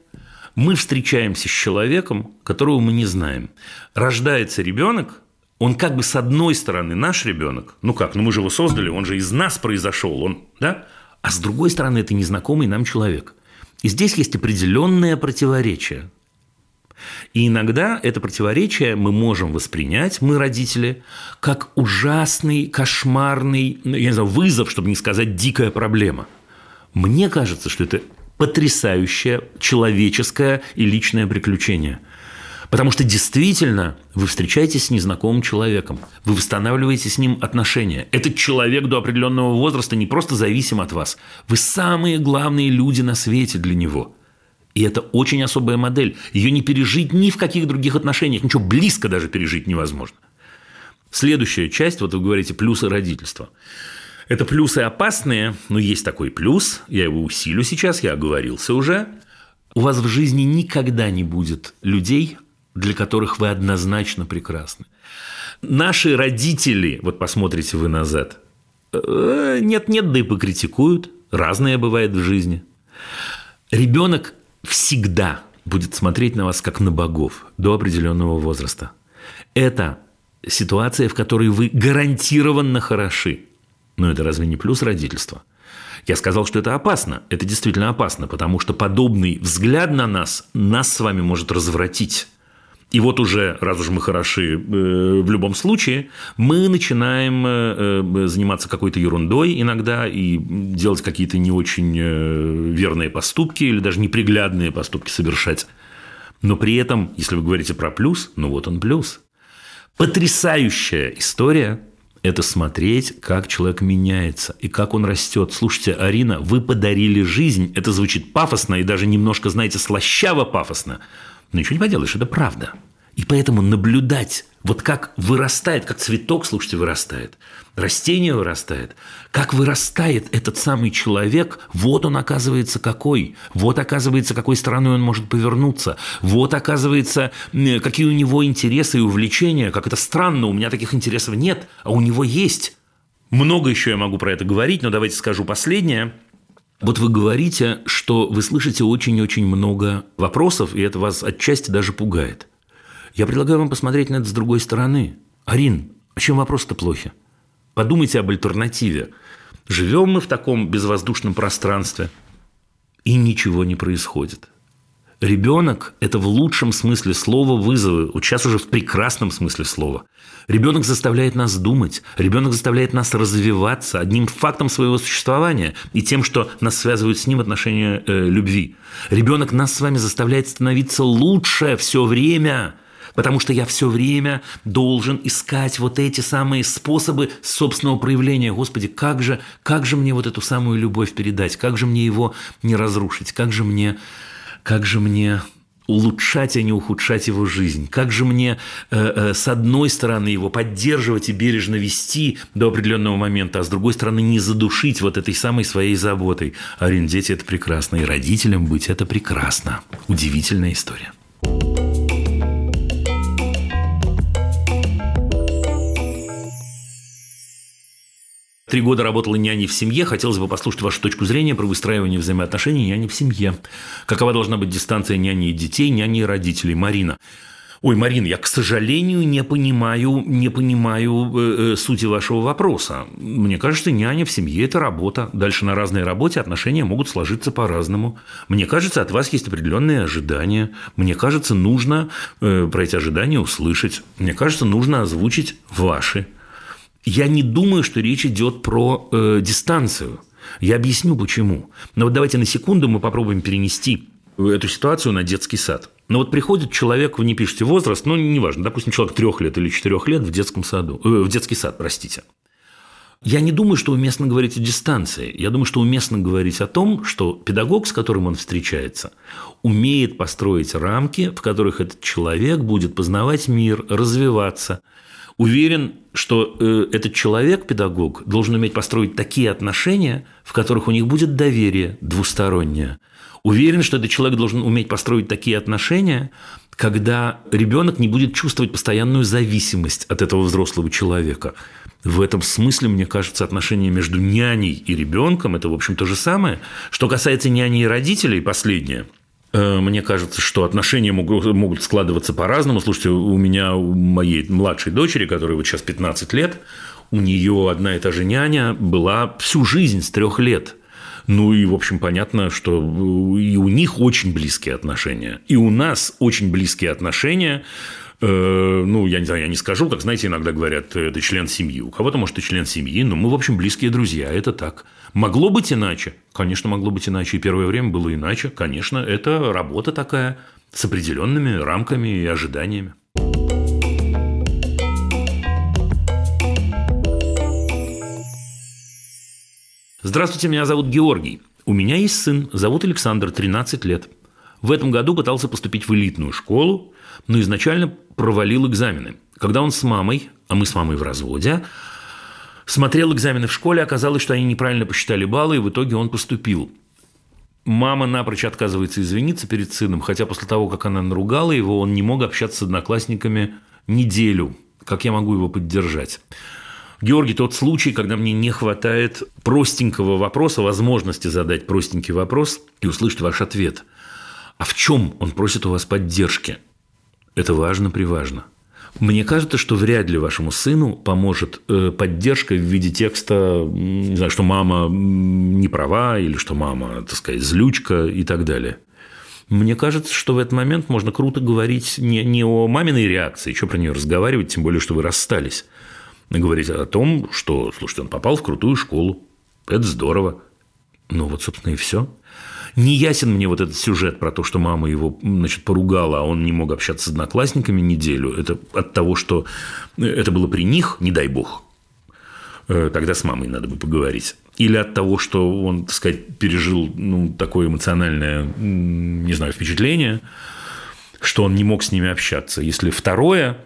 мы встречаемся с человеком, которого мы не знаем. Рождается ребенок, он как бы с одной стороны наш ребенок, ну как, ну мы же его создали, он же из нас произошел, он, да? А с другой стороны это незнакомый нам человек. И здесь есть определенное противоречие. И иногда это противоречие мы можем воспринять, мы, родители, как ужасный, кошмарный, ну, я не знаю, вызов, чтобы не сказать дикая проблема. Мне кажется, что это потрясающее человеческое и личное приключение. Потому что действительно вы встречаетесь с незнакомым человеком, вы восстанавливаете с ним отношения. Этот человек до определенного возраста не просто зависим от вас, вы самые главные люди на свете для него. И это очень особая модель. Ее не пережить ни в каких других отношениях, ничего близко даже пережить невозможно. Следующая часть, вот вы говорите, плюсы родительства. Это плюсы опасные, но есть такой плюс, я его усилю сейчас, я оговорился уже. У вас в жизни никогда не будет людей, для которых вы однозначно прекрасны. Наши родители, вот посмотрите вы назад, э, нет-нет, да и покритикуют, разное бывает в жизни. Ребенок всегда будет смотреть на вас как на богов до определенного возраста. Это ситуация, в которой вы гарантированно хороши. Но это разве не плюс родительства? Я сказал, что это опасно. Это действительно опасно, потому что подобный взгляд на нас нас с вами может развратить. И вот уже, раз уж мы хороши э, в любом случае, мы начинаем э, э, заниматься какой-то ерундой иногда и делать какие-то не очень верные поступки или даже неприглядные поступки совершать. Но при этом, если вы говорите про плюс, ну вот он плюс. Потрясающая история – это смотреть, как человек меняется и как он растет. Слушайте, Арина, вы подарили жизнь. Это звучит пафосно и даже немножко, знаете, слащаво пафосно – но ничего не поделаешь, это правда. И поэтому наблюдать, вот как вырастает, как цветок, слушайте, вырастает, растение вырастает, как вырастает этот самый человек, вот он оказывается какой, вот оказывается, какой стороной он может повернуться, вот оказывается, какие у него интересы и увлечения, как это странно, у меня таких интересов нет, а у него есть. Много еще я могу про это говорить, но давайте скажу последнее – вот вы говорите, что вы слышите очень-очень много вопросов, и это вас отчасти даже пугает. Я предлагаю вам посмотреть на это с другой стороны. Арин, а чем вопрос-то плохи? Подумайте об альтернативе. Живем мы в таком безвоздушном пространстве, и ничего не происходит. Ребенок – это в лучшем смысле слова вызовы, вот сейчас уже в прекрасном смысле слова. Ребенок заставляет нас думать, ребенок заставляет нас развиваться одним фактом своего существования и тем, что нас связывают с ним отношения э, любви. Ребенок нас с вами заставляет становиться лучше все время, потому что я все время должен искать вот эти самые способы собственного проявления. Господи, как же, как же мне вот эту самую любовь передать, как же мне его не разрушить, как же мне как же мне улучшать, а не ухудшать его жизнь? Как же мне, э, э, с одной стороны, его поддерживать и бережно вести до определенного момента, а с другой стороны, не задушить вот этой самой своей заботой? Арин, дети – это прекрасно, и родителям быть – это прекрасно. Удивительная история. Три года работала няней в семье. Хотелось бы послушать вашу точку зрения про выстраивание взаимоотношений няни в семье. Какова должна быть дистанция няни и детей, няни и родителей? Марина. Ой, Марина, я, к сожалению, не понимаю, не понимаю э, э, сути вашего вопроса. Мне кажется, няня в семье – это работа. Дальше на разной работе отношения могут сложиться по-разному. Мне кажется, от вас есть определенные ожидания. Мне кажется, нужно э, про эти ожидания услышать. Мне кажется, нужно озвучить ваши. Я не думаю, что речь идет про э, дистанцию. Я объясню почему. Но вот давайте на секунду мы попробуем перенести эту ситуацию на детский сад. Но вот приходит человек, вы не пишете возраст, ну, неважно, допустим, человек трех лет или четырех лет в детском саду, э, в детский сад, простите. Я не думаю, что уместно говорить о дистанции. Я думаю, что уместно говорить о том, что педагог, с которым он встречается, умеет построить рамки, в которых этот человек будет познавать мир, развиваться, Уверен, что э, этот человек, педагог, должен уметь построить такие отношения, в которых у них будет доверие двустороннее. Уверен, что этот человек должен уметь построить такие отношения, когда ребенок не будет чувствовать постоянную зависимость от этого взрослого человека. В этом смысле, мне кажется, отношение между няней и ребенком – это, в общем, то же самое. Что касается няни и родителей, последнее – мне кажется, что отношения могут, могут складываться по-разному. Слушайте, у меня, у моей младшей дочери, которой вот сейчас 15 лет, у нее одна и та же няня была всю жизнь с трех лет. Ну и, в общем, понятно, что и у них очень близкие отношения. И у нас очень близкие отношения Э, ну, я не знаю, я не скажу, как, знаете, иногда говорят, это член семьи. У кого-то, может, и член семьи, но мы, в общем, близкие друзья, это так. Могло быть иначе? Конечно, могло быть иначе. И первое время было иначе. Конечно, это работа такая с определенными рамками и ожиданиями. Здравствуйте, меня зовут Георгий. У меня есть сын, зовут Александр, 13 лет. В этом году пытался поступить в элитную школу, но изначально провалил экзамены. Когда он с мамой, а мы с мамой в разводе, смотрел экзамены в школе, оказалось, что они неправильно посчитали баллы, и в итоге он поступил. Мама напрочь отказывается извиниться перед сыном, хотя после того, как она наругала его, он не мог общаться с одноклассниками неделю. Как я могу его поддержать? Георгий, тот случай, когда мне не хватает простенького вопроса, возможности задать простенький вопрос и услышать ваш ответ. А в чем он просит у вас поддержки? Это важно-приважно. Мне кажется, что вряд ли вашему сыну поможет э, поддержка в виде текста, не знаю, что мама не права, или что мама, так сказать, злючка и так далее. Мне кажется, что в этот момент можно круто говорить не, не о маминой реакции, что про нее разговаривать, тем более, что вы расстались. Говорить о том, что, слушайте, он попал в крутую школу. Это здорово. Ну вот, собственно, и все. Не ясен мне вот этот сюжет про то, что мама его значит, поругала, а он не мог общаться с одноклассниками неделю. Это от того, что это было при них, не дай бог. Э, тогда с мамой надо бы поговорить. Или от того, что он, так сказать, пережил ну, такое эмоциональное, не знаю, впечатление, что он не мог с ними общаться. Если второе,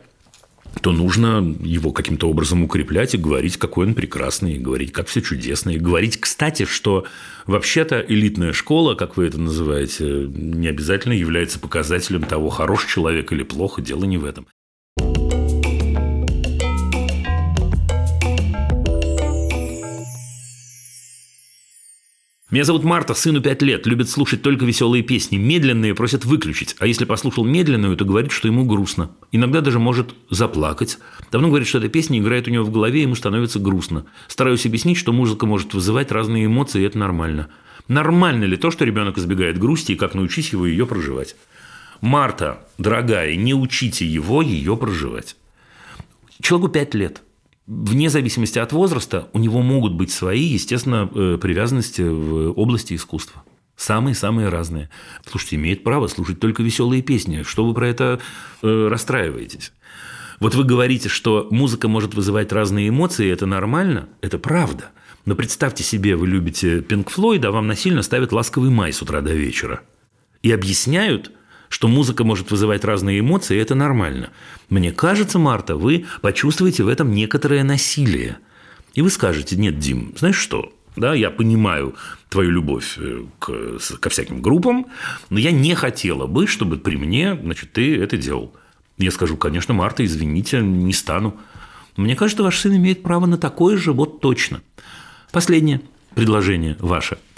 то нужно его каким-то образом укреплять и говорить, какой он прекрасный, и говорить, как все чудесно, и говорить, кстати, что вообще-то элитная школа, как вы это называете, не обязательно является показателем того, хороший человек или плохо, дело не в этом. Меня зовут Марта, сыну 5 лет, любит слушать только веселые песни. Медленные просят выключить, а если послушал медленную, то говорит, что ему грустно. Иногда даже может заплакать. Давно говорит, что эта песня играет у него в голове, ему становится грустно. Стараюсь объяснить, что музыка может вызывать разные эмоции, и это нормально. Нормально ли то, что ребенок избегает грусти, и как научить его ее проживать? Марта, дорогая, не учите его ее проживать. Человеку 5 лет вне зависимости от возраста, у него могут быть свои, естественно, э, привязанности в области искусства. Самые-самые разные. Слушайте, имеет право слушать только веселые песни. Что вы про это э, расстраиваетесь? Вот вы говорите, что музыка может вызывать разные эмоции, это нормально, это правда. Но представьте себе, вы любите Пинк Флойд, а вам насильно ставят «Ласковый май» с утра до вечера. И объясняют, что музыка может вызывать разные эмоции, это нормально. Мне кажется, Марта, вы почувствуете в этом некоторое насилие. И вы скажете, нет, Дим, знаешь что, да, я понимаю твою любовь э, к, ко всяким группам, но я не хотела бы, чтобы при мне, значит, ты это делал. Я скажу, конечно, Марта, извините, не стану. Мне кажется, ваш сын имеет право на такое же, вот точно. Последнее предложение ваше –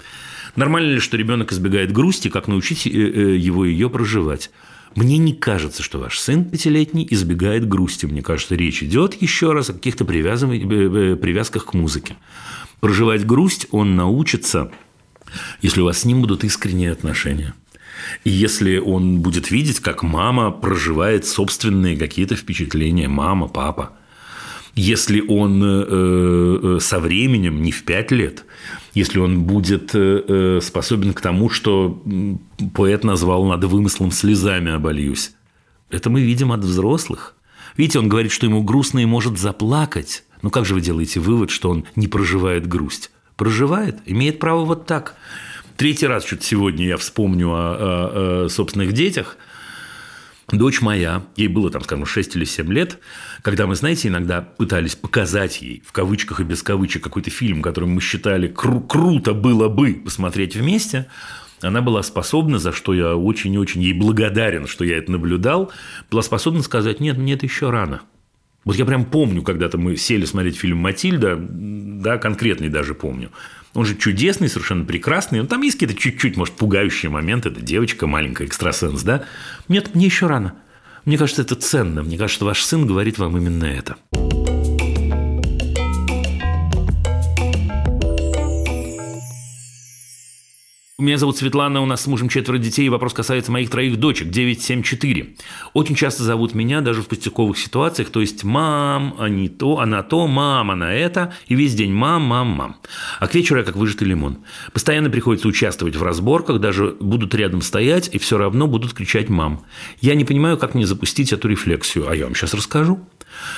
Нормально ли, что ребенок избегает грусти, как научить э, э, его ее проживать? Мне не кажется, что ваш сын пятилетний избегает грусти. Мне кажется, речь идет еще раз о каких-то э, привязках к музыке. Проживать грусть он научится, если у вас с ним будут искренние отношения. И если он будет видеть, как мама проживает собственные какие-то впечатления, мама, папа, если он со временем, не в пять лет, если он будет э, э, способен к тому, что поэт назвал «надо вымыслом слезами обольюсь». Это мы видим от взрослых. Видите, он говорит, что ему грустно и может заплакать. Ну как же вы делаете вывод, что он не проживает грусть? Проживает, имеет право вот так. Третий раз что-то сегодня я вспомню о, о, о собственных детях – Дочь моя, ей было там, скажем, 6 или 7 лет, когда мы, знаете, иногда пытались показать ей, в кавычках и без кавычек, какой-то фильм, который мы считали кру- круто было бы посмотреть вместе, она была способна, за что я очень-очень ей благодарен, что я это наблюдал, была способна сказать, нет, мне это еще рано. Вот я прям помню, когда-то мы сели смотреть фильм «Матильда», да, конкретный даже помню. Он же чудесный, совершенно прекрасный. Но там есть какие-то чуть-чуть, может, пугающие моменты. Это девочка маленькая, экстрасенс, да? Нет, мне еще рано. Мне кажется, это ценно. Мне кажется, ваш сын говорит вам именно это. Меня зовут Светлана, у нас с мужем четверо детей, и вопрос касается моих троих дочек, 9, 7, 4. Очень часто зовут меня даже в пустяковых ситуациях, то есть мам, а не то, она то, мам, она это, и весь день мам, мам, мам. А к вечеру я как выжатый лимон. Постоянно приходится участвовать в разборках, даже будут рядом стоять, и все равно будут кричать мам. Я не понимаю, как мне запустить эту рефлексию, а я вам сейчас расскажу.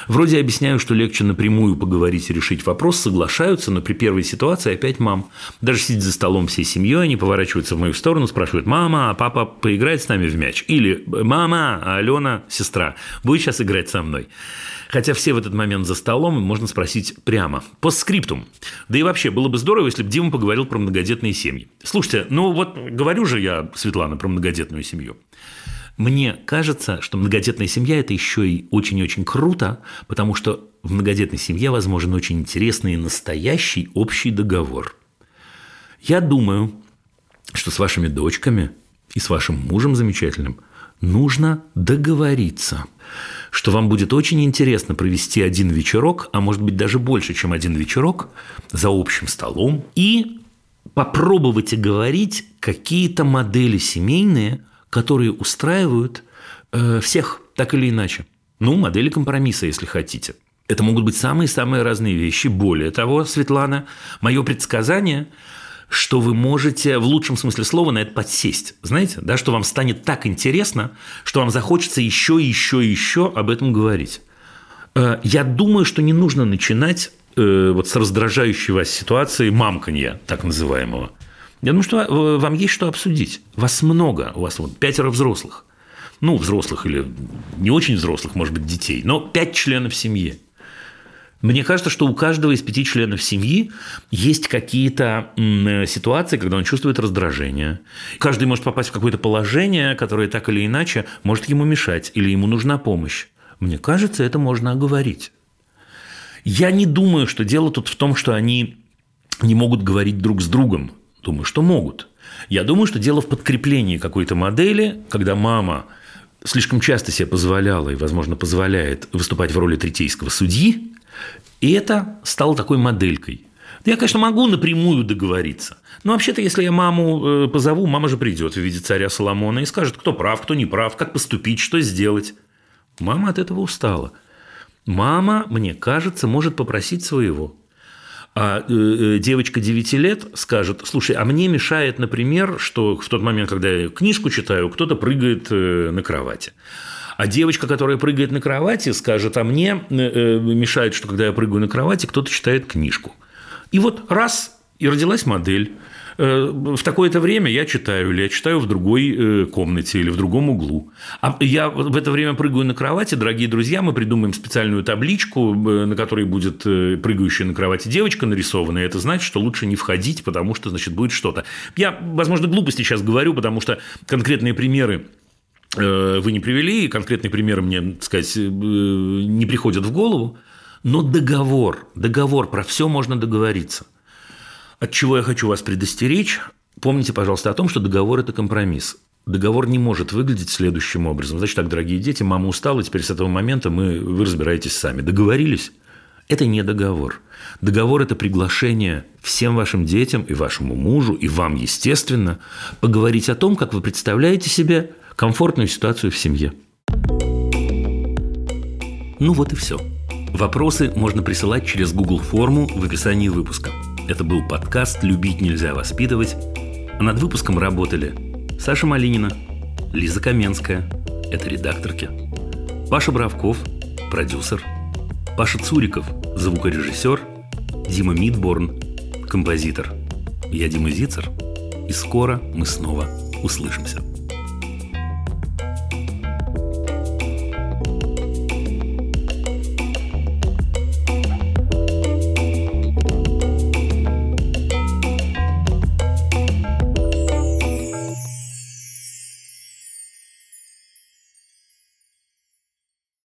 Вроде объясняю, что легче напрямую поговорить и решить вопрос, соглашаются, но при первой ситуации опять мам. Даже сидя за столом всей семьей, они поворачиваются в мою сторону, спрашивают, мама, а папа поиграет с нами в мяч? Или мама, а Алена, сестра, будет сейчас играть со мной? Хотя все в этот момент за столом, можно спросить прямо. По скриптум. Да и вообще, было бы здорово, если бы Дима поговорил про многодетные семьи. Слушайте, ну вот говорю же я, Светлана, про многодетную семью. Мне кажется, что многодетная семья – это еще и очень-очень круто, потому что в многодетной семье возможен очень интересный и настоящий общий договор. Я думаю, что с вашими дочками и с вашим мужем замечательным нужно договориться, что вам будет очень интересно провести один вечерок, а может быть даже больше, чем один вечерок, за общим столом и попробовать оговорить какие-то модели семейные, которые устраивают э, всех так или иначе. Ну, модели компромисса, если хотите. Это могут быть самые-самые разные вещи. Более того, Светлана, мое предсказание, что вы можете в лучшем смысле слова на это подсесть. Знаете, да, что вам станет так интересно, что вам захочется еще еще еще об этом говорить. Э, я думаю, что не нужно начинать э, вот с раздражающей вас ситуации мамканья, так называемого. Я думаю, что вам есть что обсудить. Вас много, у вас вот пятеро взрослых. Ну, взрослых или не очень взрослых, может быть, детей, но пять членов семьи. Мне кажется, что у каждого из пяти членов семьи есть какие-то ситуации, когда он чувствует раздражение. Каждый может попасть в какое-то положение, которое так или иначе может ему мешать, или ему нужна помощь. Мне кажется, это можно оговорить. Я не думаю, что дело тут в том, что они не могут говорить друг с другом. Думаю, что могут. Я думаю, что дело в подкреплении какой-то модели, когда мама слишком часто себе позволяла и, возможно, позволяет выступать в роли третейского судьи, и это стало такой моделькой. Я, конечно, могу напрямую договориться. Но вообще-то, если я маму э, позову, мама же придет в виде царя Соломона и скажет, кто прав, кто не прав, как поступить, что сделать. Мама от этого устала. Мама, мне кажется, может попросить своего. А э, э, девочка 9 лет скажет, слушай, а мне мешает, например, что в тот момент, когда я книжку читаю, кто-то прыгает э, на кровати. А девочка, которая прыгает на кровати, скажет, а мне мешает, что когда я прыгаю на кровати, кто-то читает книжку. И вот раз, и родилась модель. Э, в такое-то время я читаю, или я читаю в другой э, комнате, или в другом углу. А я в это время прыгаю на кровати, дорогие друзья, мы придумаем специальную табличку, э, на которой будет прыгающая на кровати девочка нарисована, и это значит, что лучше не входить, потому что, значит, будет что-то. Я, возможно, глупости сейчас говорю, потому что конкретные примеры вы не привели, и конкретные примеры мне, так сказать, не приходят в голову, но договор, договор, про все можно договориться. От чего я хочу вас предостеречь? Помните, пожалуйста, о том, что договор – это компромисс. Договор не может выглядеть следующим образом. Значит так, дорогие дети, мама устала, теперь с этого момента мы, вы разбираетесь сами. Договорились? Это не договор. Договор – это приглашение всем вашим детям и вашему мужу, и вам, естественно, поговорить о том, как вы представляете себе комфортную ситуацию в семье. Ну вот и все. Вопросы можно присылать через Google форму в описании выпуска. Это был подкаст «Любить нельзя воспитывать». А над выпуском работали Саша Малинина, Лиза Каменская, это редакторки, Паша Бравков, продюсер, Паша Цуриков, звукорежиссер, Дима Мидборн, композитор. Я Дима Зицер, и скоро мы снова услышимся.